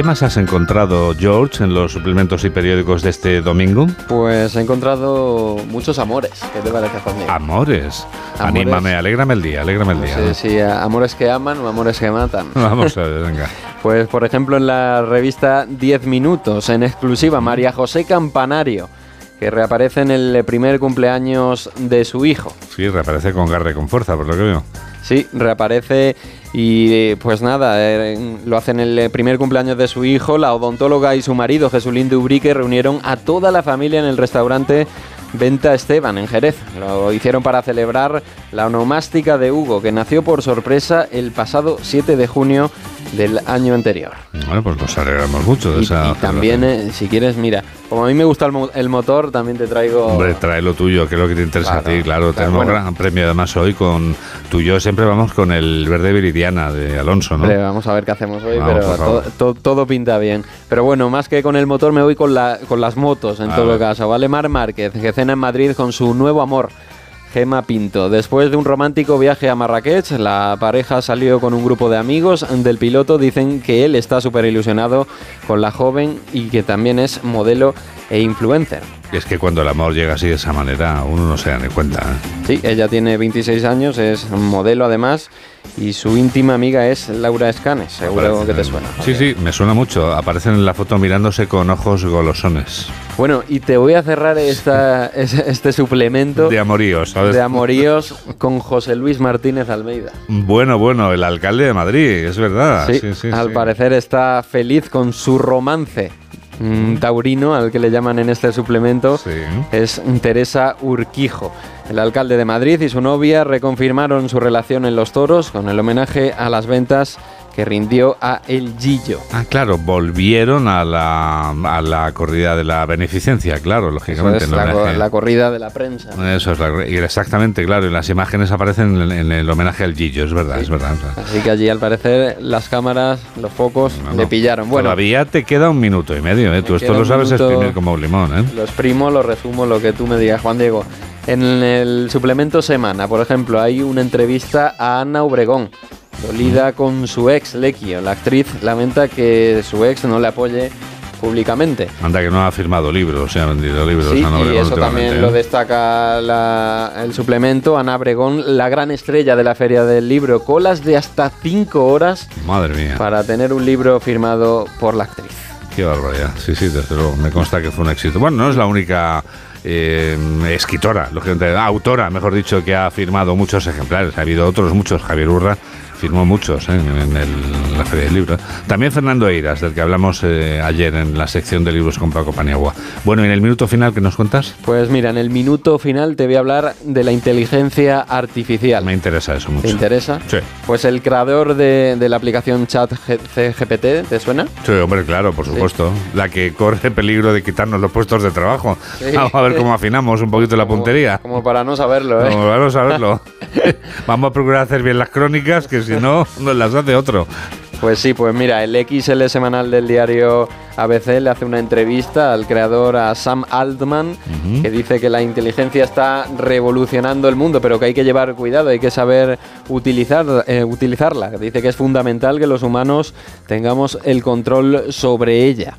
¿Qué más has encontrado, George, en los suplementos y periódicos de este domingo? Pues he encontrado muchos amores. ¿Qué te parece, Juan Amores. Anímame, alégrame el día, alégrame el día. Sí, sí, amores que aman o amores que matan. Vamos a ver, venga. Pues, por ejemplo, en la revista 10 Minutos, en exclusiva, María José Campanario que reaparece en el primer cumpleaños de su hijo. Sí, reaparece con garra y con fuerza, por lo que veo. Sí, reaparece y pues nada, eh, lo hace en el primer cumpleaños de su hijo. La odontóloga y su marido, Jesulín Dubrique, reunieron a toda la familia en el restaurante Venta Esteban en Jerez. Lo hicieron para celebrar la onomástica de Hugo, que nació por sorpresa el pasado 7 de junio del año anterior. Bueno, pues nos alegramos mucho de esa. Y también, eh, si quieres, mira, como a mí me gusta el, motor, también te traigo. Hombre, trae lo tuyo, que es lo que te interesa a ti, claro. tenemos un gran premio además hoy con tú y yo siempre vamos con el verde viridiana de Alonso, ¿no? vamos a ver qué hacemos hoy, pero todo, pinta bien. Pero bueno, más que con el motor, me voy con, la, con las motos en todo caso. Vale, Mar Márquez, que cena en Madrid con su nuevo amor. Gema Pinto. Después de un romántico viaje a Marrakech, la pareja salió con un grupo de amigos del piloto. Dicen que él está súper ilusionado con la joven y que también es modelo e influencer. Es que cuando el amor llega así de esa manera, uno no se da ni cuenta. ¿eh? Sí, ella tiene 26 años, es modelo además, y su íntima amiga es Laura Escanes, seguro que te suena. Sí, sí, me suena mucho. Aparecen en la foto mirándose con ojos golosones. Bueno, y te voy a cerrar esta, este suplemento. De amoríos, ¿sabes? De amoríos con José Luis Martínez Almeida. Bueno, bueno, el alcalde de Madrid, es verdad. Sí, sí, sí al parecer está feliz con su romance taurino, al que le llaman en este suplemento, es Teresa Urquijo. El alcalde de Madrid y su novia reconfirmaron su relación en los toros con el homenaje a las ventas que rindió a El Gillo. Ah, claro, volvieron a la, a la corrida de la beneficencia, claro, lógicamente. es la, corrida de la prensa. Eso es, exactamente, claro, y las imágenes aparecen en, el homenaje al Gillo, es verdad, es verdad. Así que allí al parecer las cámaras, los focos le pillaron. Bueno, todavía te queda un minuto y medio, ¿eh? tú esto lo sabes exprimir como un limón. ¿eh? Lo exprimo, lo resumo, lo que tú me digas, Juan Diego. En el suplemento Semana, por ejemplo, hay una entrevista a Ana Obregón Dolida con su ex, Lequio. La actriz lamenta que su ex no le apoye públicamente. Anda que no ha firmado libros, se ha vendido libros. Sí, y eso también lo ¿eh? destaca el suplemento. Ana Bregón, la gran estrella de la Feria del Libro, colas de hasta cinco horas. Madre mía. Para tener un libro firmado por la actriz. Qué barbaridad. Sí, sí, desde luego. Me consta que fue un éxito. Bueno, no es la única eh, escritora, lógicamente, autora, mejor dicho, que ha firmado muchos ejemplares. Ha habido otros muchos. Javier Urra firmó muchos ¿eh? en, la Feria del Libro. También Fernando Eiras, del que hablamos eh, ayer en la sección de libros con Paco Paniagua. Bueno, ¿y en el minuto final qué nos cuentas? Pues mira, en el minuto final te voy a hablar de la inteligencia artificial. Me interesa eso mucho. ¿Te interesa? Sí. Pues el creador de, la aplicación Chat GPT, ¿te suena? Sí, hombre, claro, por supuesto. La que corre peligro de quitarnos los puestos de trabajo. Vamos a ver cómo afinamos un poquito la puntería. Como para no saberlo, ¿eh? Como para no saberlo. Vamos a procurar hacer bien las crónicas, que si no, nos las hace otro. Pues sí, pues mira, el XL semanal del diario ABC le hace una entrevista al creador, a Sam Altman, que dice que la inteligencia está revolucionando el mundo, pero que hay que llevar cuidado, hay que saber utilizar, eh, utilizarla. Dice que es fundamental que los humanos tengamos el control sobre ella.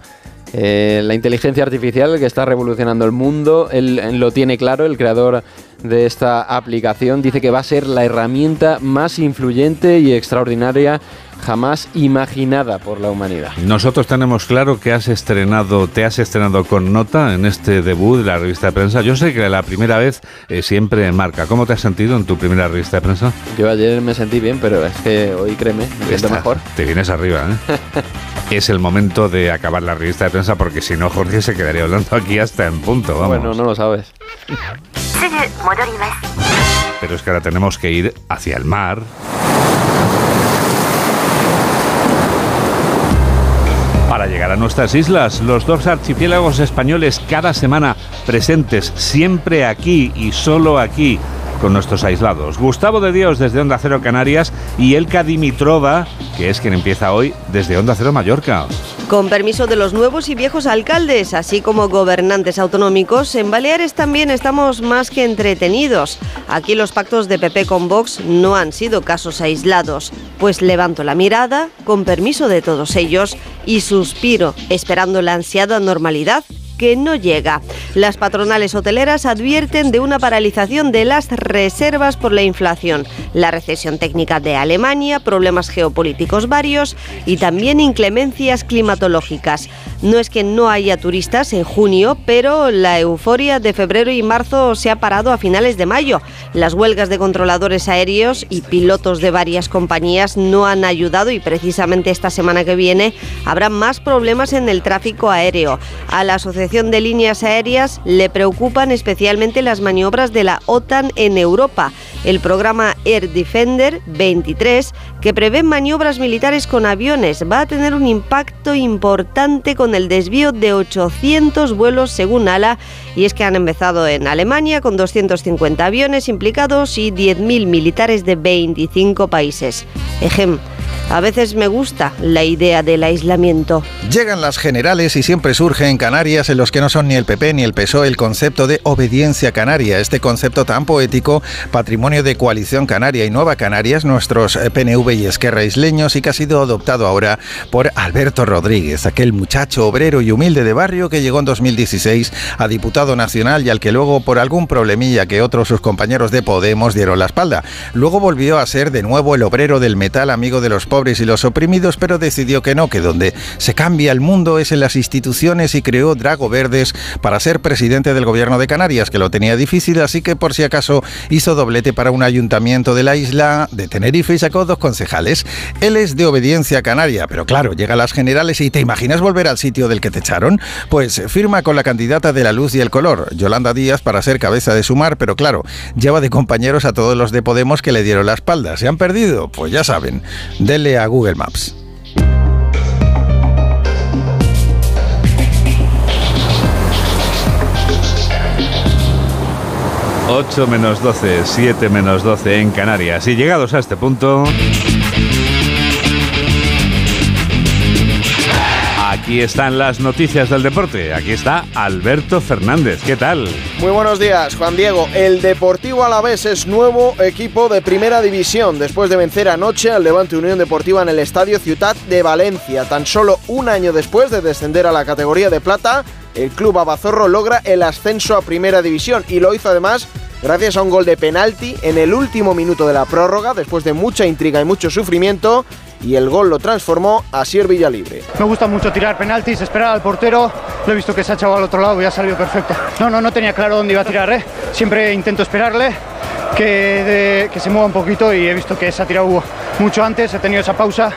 Eh, la inteligencia artificial que está revolucionando el mundo, él, él lo tiene claro, el creador de esta aplicación dice que va a ser la herramienta más influyente y extraordinaria jamás imaginada por la humanidad. Nosotros tenemos claro que has estrenado, te has estrenado con nota en este debut de la revista de prensa. Yo sé que la primera vez eh, siempre marca. ¿Cómo te has sentido en tu primera revista de prensa? Yo ayer me sentí bien, pero es que hoy créeme, me siento mejor. Te vienes arriba, ¿eh? es el momento de acabar la revista de prensa porque si no Jorge se quedaría hablando aquí hasta en punto, vamos. Bueno, no lo sabes. Pero es que ahora tenemos que ir hacia el mar. Para llegar a nuestras islas, los dos archipiélagos españoles cada semana presentes siempre aquí y solo aquí con nuestros aislados. Gustavo de Dios desde Onda Cero Canarias y Elka Dimitrova, que es quien empieza hoy desde Onda Cero Mallorca. Con permiso de los nuevos y viejos alcaldes, así como gobernantes autonómicos, en Baleares también estamos más que entretenidos. Aquí los pactos de PP con Vox no han sido casos aislados, pues levanto la mirada, con permiso de todos ellos, y suspiro, esperando la ansiada normalidad no llega. Las patronales hoteleras advierten de una paralización de las reservas por la inflación, la recesión técnica de Alemania, problemas geopolíticos varios y también inclemencias climatológicas. No es que no haya turistas en junio, pero la euforia de febrero y marzo se ha parado a finales de mayo. Las huelgas de controladores aéreos y pilotos de varias compañías no han ayudado y precisamente esta semana que viene habrá más problemas en el tráfico aéreo. A la Asociación de Líneas Aéreas le preocupan especialmente las maniobras de la OTAN en Europa. El programa Air Defender 23, que prevé maniobras militares con aviones, va a tener un impacto importante con el desvío de 800 vuelos según ALA. Y es que han empezado en Alemania con 250 aviones implicados y 10.000 militares de 25 países. Ejem. A veces me gusta la idea del aislamiento. Llegan las generales y siempre surge en Canarias, en los que no son ni el PP ni el PSOE, el concepto de obediencia canaria. Este concepto tan poético, patrimonio de Coalición Canaria y Nueva Canarias, nuestros eh, PNV y Esquerra isleños, y que ha sido adoptado ahora por Alberto Rodríguez, aquel muchacho obrero y humilde de barrio que llegó en 2016 a diputado nacional y al que luego, por algún problemilla que otros sus compañeros de Podemos dieron la espalda. Luego volvió a ser de nuevo el obrero del metal, amigo de los pobres y los oprimidos, pero decidió que no, que donde se cambia el mundo es en las instituciones y creó Drago Verdes para ser presidente del gobierno de Canarias, que lo tenía difícil, así que por si acaso hizo doblete para un ayuntamiento de la isla de Tenerife y sacó dos concejales. Él es de obediencia canaria, pero claro, llega a las generales y te imaginas volver al sitio del que te echaron, pues firma con la candidata de la luz y el color, Yolanda Díaz, para ser cabeza de sumar, pero claro, lleva de compañeros a todos los de Podemos que le dieron la espalda. ¿Se han perdido? Pues ya saben, denle a Google Maps. Ocho menos 12, 7 menos 12 en Canarias. Y llegados a este punto... Aquí están las noticias del deporte. Aquí está Alberto Fernández. ¿Qué tal? Muy buenos días, Juan Diego. El Deportivo Alavés es nuevo equipo de Primera División después de vencer anoche al Levante Unión Deportiva en el Estadio Ciutat de Valencia. Tan solo un año después de descender a la categoría de plata, el club abazorro logra el ascenso a Primera División y lo hizo además gracias a un gol de penalti en el último minuto de la prórroga después de mucha intriga y mucho sufrimiento y el gol lo transformó a Sier Villalibre. Me gusta mucho tirar penaltis, esperar al portero. Lo he visto que se ha echado al otro lado y ha salido perfecto. No, no, no tenía claro dónde iba a tirar. ¿eh? Siempre intento esperarle, que, que se mueva un poquito y he visto que se ha tirado mucho antes, he tenido esa pausa.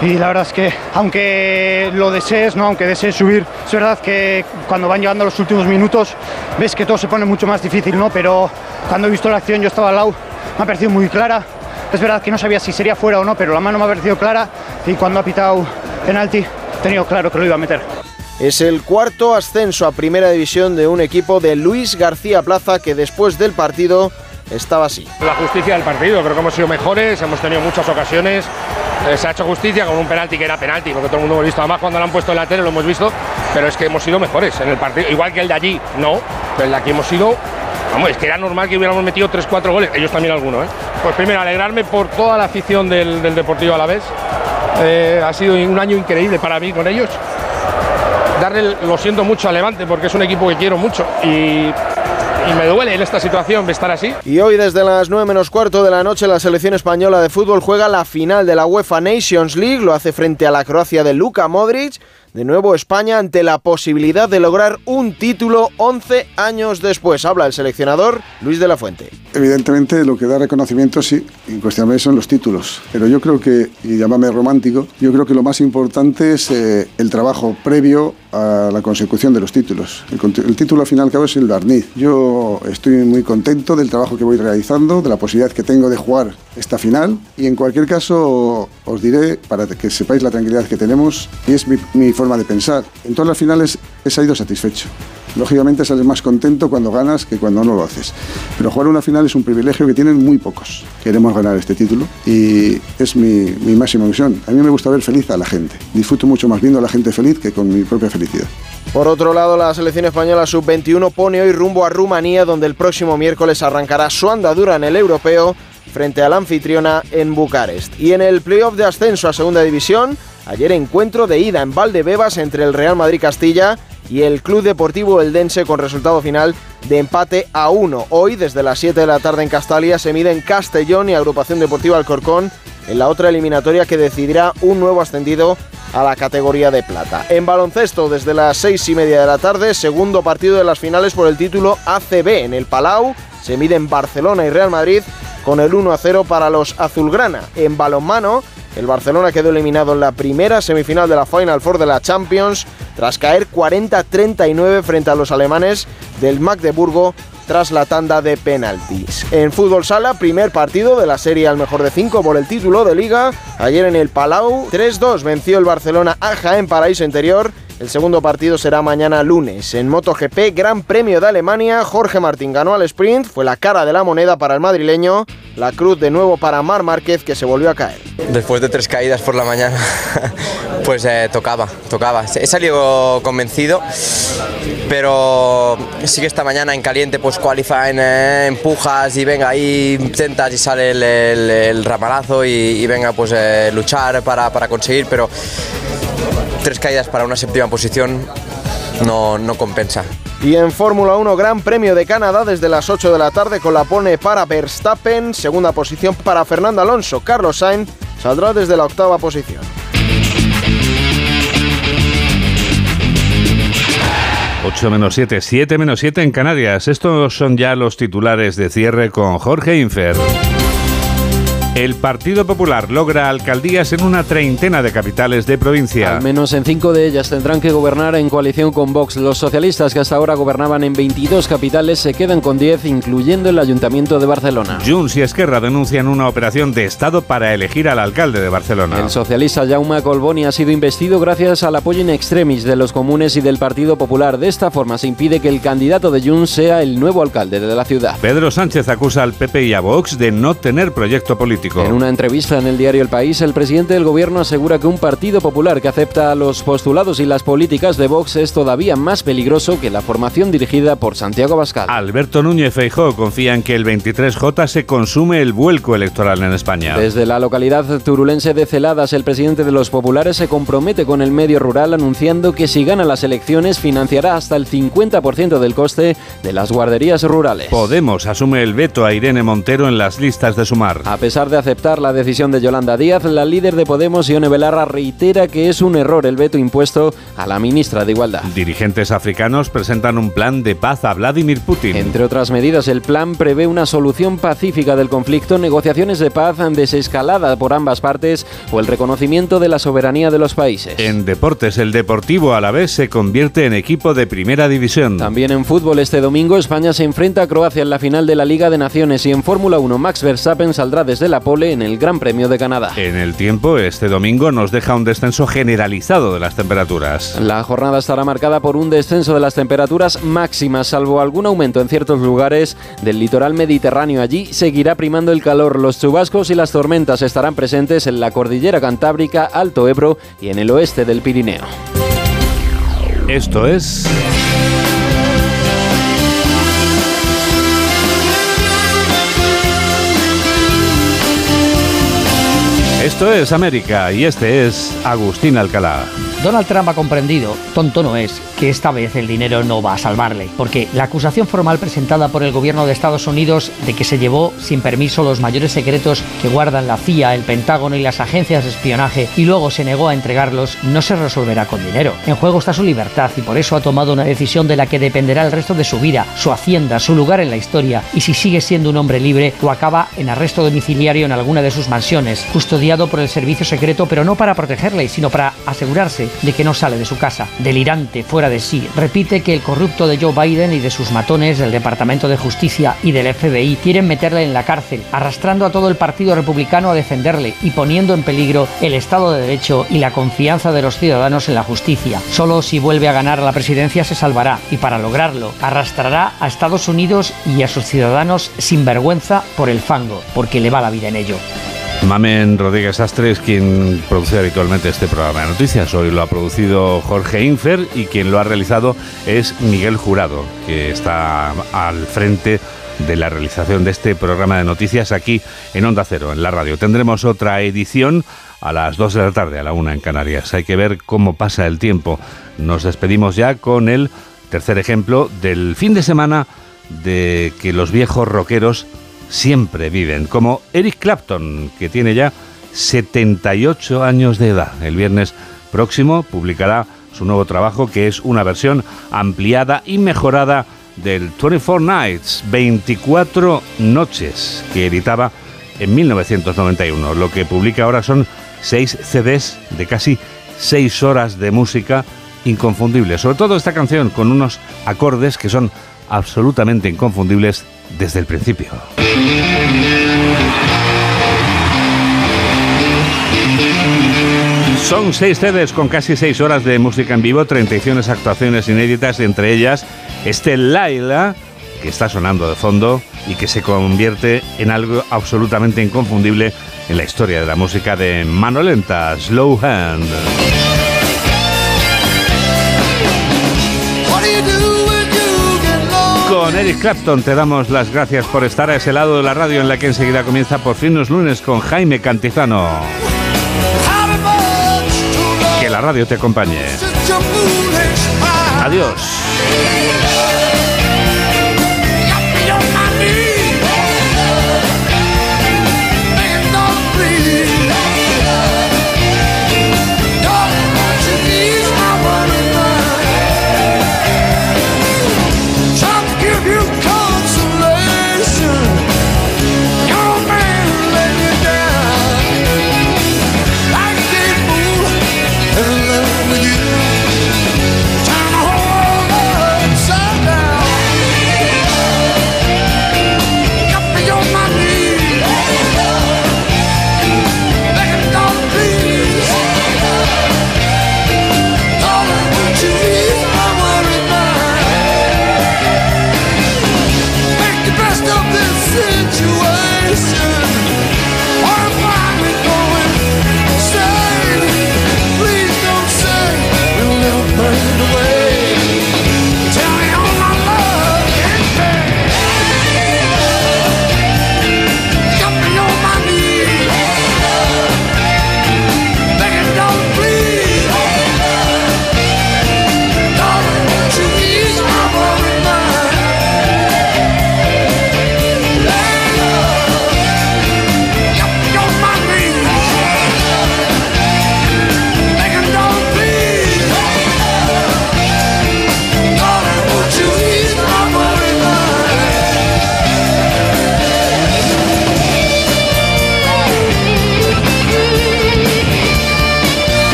Y la verdad es que, aunque lo desees, ¿no? aunque desees subir, es verdad que cuando van llegando los últimos minutos ves que todo se pone mucho más difícil, ¿no? Pero cuando he visto la acción, yo estaba al lado, me ha parecido muy clara. Es verdad que no sabía si sería fuera o no, pero la mano me ha parecido clara y cuando ha pitado penalti, he tenido claro que lo iba a meter. Es el cuarto ascenso a Primera División de un equipo de Luis García Plaza que después del partido estaba así. La justicia del partido, creo que hemos sido mejores, hemos tenido muchas ocasiones eh, se ha hecho justicia con un penalti que era penalti, porque todo el mundo hemos visto. Además, cuando lo han puesto en la tele lo hemos visto, pero es que hemos sido mejores en el partido. Igual que el de allí, no, pero el de aquí hemos sido. Vamos, es que era normal que hubiéramos metido 3-4 goles, ellos también algunos, ¿eh? Pues primero, alegrarme por toda la afición del, del Deportivo Alavés. Eh, ha sido un año increíble para mí con ellos. Darle, lo siento mucho a Levante porque es un equipo que quiero mucho y y me duele en esta situación estar así. Y hoy desde las 9 menos cuarto de la noche la selección española de fútbol juega la final de la UEFA Nations League, lo hace frente a la Croacia de Luka Modric. De nuevo España ante la posibilidad de lograr un título 11 años después. Habla el seleccionador Luis de la Fuente. Evidentemente lo que da reconocimiento sí, incuestionablemente son los títulos. Pero yo creo que, y llámame romántico, yo creo que lo más importante es eh, el trabajo previo a la consecución de los títulos. El, el título al final cabo es el barniz. Yo estoy muy contento del trabajo que voy realizando, de la posibilidad que tengo de jugar esta final y en cualquier caso os diré, para que sepáis la tranquilidad que tenemos, y es mi, mi forma de pensar. En todas las finales he salido satisfecho. Lógicamente sales más contento cuando ganas que cuando no lo haces. Pero jugar una final es un privilegio que tienen muy pocos. Queremos ganar este título y es mi, mi máxima misión. A mí me gusta ver feliz a la gente. Disfruto mucho más viendo a la gente feliz que con mi propia felicidad. Por otro lado, la selección española sub-21 pone hoy rumbo a Rumanía, donde el próximo miércoles arrancará su andadura en el europeo frente a la anfitriona en Bucarest. Y en el playoff de ascenso a segunda división, ayer encuentro de ida en Valdebebas entre el Real Madrid Castilla y el Club Deportivo Eldense con resultado final de empate a 1. Hoy, desde las 7 de la tarde en Castalia, se miden Castellón y Agrupación Deportiva Alcorcón en la otra eliminatoria que decidirá un nuevo ascendido a la categoría de plata. En baloncesto, desde las 6 y media de la tarde, segundo partido de las finales por el título ACB en el Palau. Se miden Barcelona y Real Madrid con el 1 a 0 para los azulgrana. En balonmano, el Barcelona quedó eliminado en la primera semifinal de la Final Four de la Champions tras caer 40-39 frente a los alemanes del Magdeburgo tras la tanda de penaltis. En fútbol sala, primer partido de la serie al mejor de 5 por el título de liga. Ayer en el Palau, 3-2 venció el Barcelona a Jaén Paraíso Interior. El segundo partido será mañana lunes. En MotoGP, Gran Premio de Alemania, Jorge Martín ganó al sprint, fue la cara de la moneda para el madrileño. La cruz de nuevo para Mar Márquez, que se volvió a caer. Después de tres caídas por la mañana, pues eh, tocaba, tocaba. He salido convencido, pero sí que esta mañana en caliente, pues qualifying, eh, empujas y venga, ahí intentas y sale el, el- el ramalazo y, y venga, pues eh, luchar para, para conseguir, pero tres caídas para una séptima posición no, no compensa. Y en Fórmula 1, Gran Premio de Canadá desde las 8 de la tarde con la pone para Verstappen, segunda posición para Fernando Alonso. Carlos Sainz saldrá desde la octava posición. Ocho menos 7, 7 menos 7 en Canarias. Estos son ya los titulares de cierre con Jorge Infer. El Partido Popular logra alcaldías en una treintena de capitales de provincia. Al menos en cinco de ellas tendrán que gobernar en coalición con Vox. Los socialistas que hasta ahora gobernaban en 22 capitales se quedan con 10, incluyendo el Ayuntamiento de Barcelona. Junts y Esquerra denuncian una operación de Estado para elegir al alcalde de Barcelona. El socialista Jaume Colboni ha sido investido gracias al apoyo in extremis de los comunes y del Partido Popular. De esta forma se impide que el candidato de Junts sea el nuevo alcalde de la ciudad. Pedro Sánchez acusa al PP y a Vox de no tener proyecto político. En una entrevista en el diario El País, el presidente del gobierno asegura que un partido popular que acepta los postulados y las políticas de Vox es todavía más peligroso que la formación dirigida por Santiago Bascal. Alberto Núñez Feijóo confía en que el 23J se consume el vuelco electoral en España. Desde la localidad turulense de Celadas, el presidente de los populares se compromete con el medio rural anunciando que si gana las elecciones financiará hasta el 50% del coste de las guarderías rurales. Podemos asume el veto a Irene Montero en las listas de sumar. A pesar de aceptar la decisión de Yolanda Díaz, la líder de Podemos, Ione Belarra, reitera que es un error el veto impuesto a la ministra de Igualdad. Dirigentes africanos presentan un plan de paz a Vladimir Putin. Entre otras medidas, el plan prevé una solución pacífica del conflicto, negociaciones de paz, desescalada por ambas partes o el reconocimiento de la soberanía de los países. En deportes, el Deportivo Alavés se convierte en equipo de primera división. También en fútbol este domingo España se enfrenta a Croacia en la final de la Liga de Naciones y en Fórmula 1 Max Verstappen saldrá desde la pole en el Gran Premio de Canadá. En el tiempo, este domingo nos deja un descenso generalizado de las temperaturas. La jornada estará marcada por un descenso de las temperaturas máximas, salvo algún aumento en ciertos lugares del litoral mediterráneo. Allí seguirá primando el calor. Los chubascos y las tormentas estarán presentes en la cordillera cantábrica, Alto Ebro y en el oeste del Pirineo. Esto es... Esto es América y este es Agustín Alcalá. Donald Trump ha comprendido, tonto no es, que esta vez el dinero no va a salvarle, porque la acusación formal presentada por el gobierno de Estados Unidos de que se llevó sin permiso los mayores secretos que guardan la CIA, el Pentágono y las agencias de espionaje y luego se negó a entregarlos no se resolverá con dinero. En juego está su libertad y por eso ha tomado una decisión de la que dependerá el resto de su vida, su hacienda, su lugar en la historia y si sigue siendo un hombre libre o acaba en arresto domiciliario en alguna de sus mansiones, custodiado por el servicio secreto pero no para protegerle, sino para asegurarse de que no sale de su casa. Delirante, fuera de sí, repite que el corrupto de Joe Biden y de sus matones del Departamento de Justicia y del FBI quieren meterle en la cárcel, arrastrando a todo el Partido Republicano a defenderle y poniendo en peligro el Estado de Derecho y la confianza de los ciudadanos en la justicia. Solo si vuelve a ganar la presidencia se salvará y para lograrlo arrastrará a Estados Unidos y a sus ciudadanos sin vergüenza por el fango, porque le va la vida en ello. Mamen Rodríguez Astre es quien produce habitualmente este programa de noticias. Hoy lo ha producido Jorge Infer y quien lo ha realizado es Miguel Jurado, que está al frente de la realización de este programa de noticias aquí en Onda Cero, en la radio. Tendremos otra edición a las 2 de la tarde, a la 1 en Canarias. Hay que ver cómo pasa el tiempo. Nos despedimos ya con el tercer ejemplo del fin de semana de que los viejos rockeros siempre viven, como Eric Clapton, que tiene ya 78 años de edad. El viernes próximo publicará su nuevo trabajo, que es una versión ampliada y mejorada del 24 Nights, 24 noches, que editaba en 1991. Lo que publica ahora son seis CDs de casi seis horas de música inconfundible. Sobre todo esta canción con unos acordes que son absolutamente inconfundibles desde el principio. Son seis CDs con casi seis horas de música en vivo, 31 actuaciones inéditas, entre ellas este Laila, que está sonando de fondo y que se convierte en algo absolutamente inconfundible en la historia de la música de mano lenta, Slow Hand. Con Eric Clapton te damos las gracias por estar a ese lado de la radio en la que enseguida comienza por fin los lunes con Jaime Cantizano. Que la radio te acompañe. Adiós.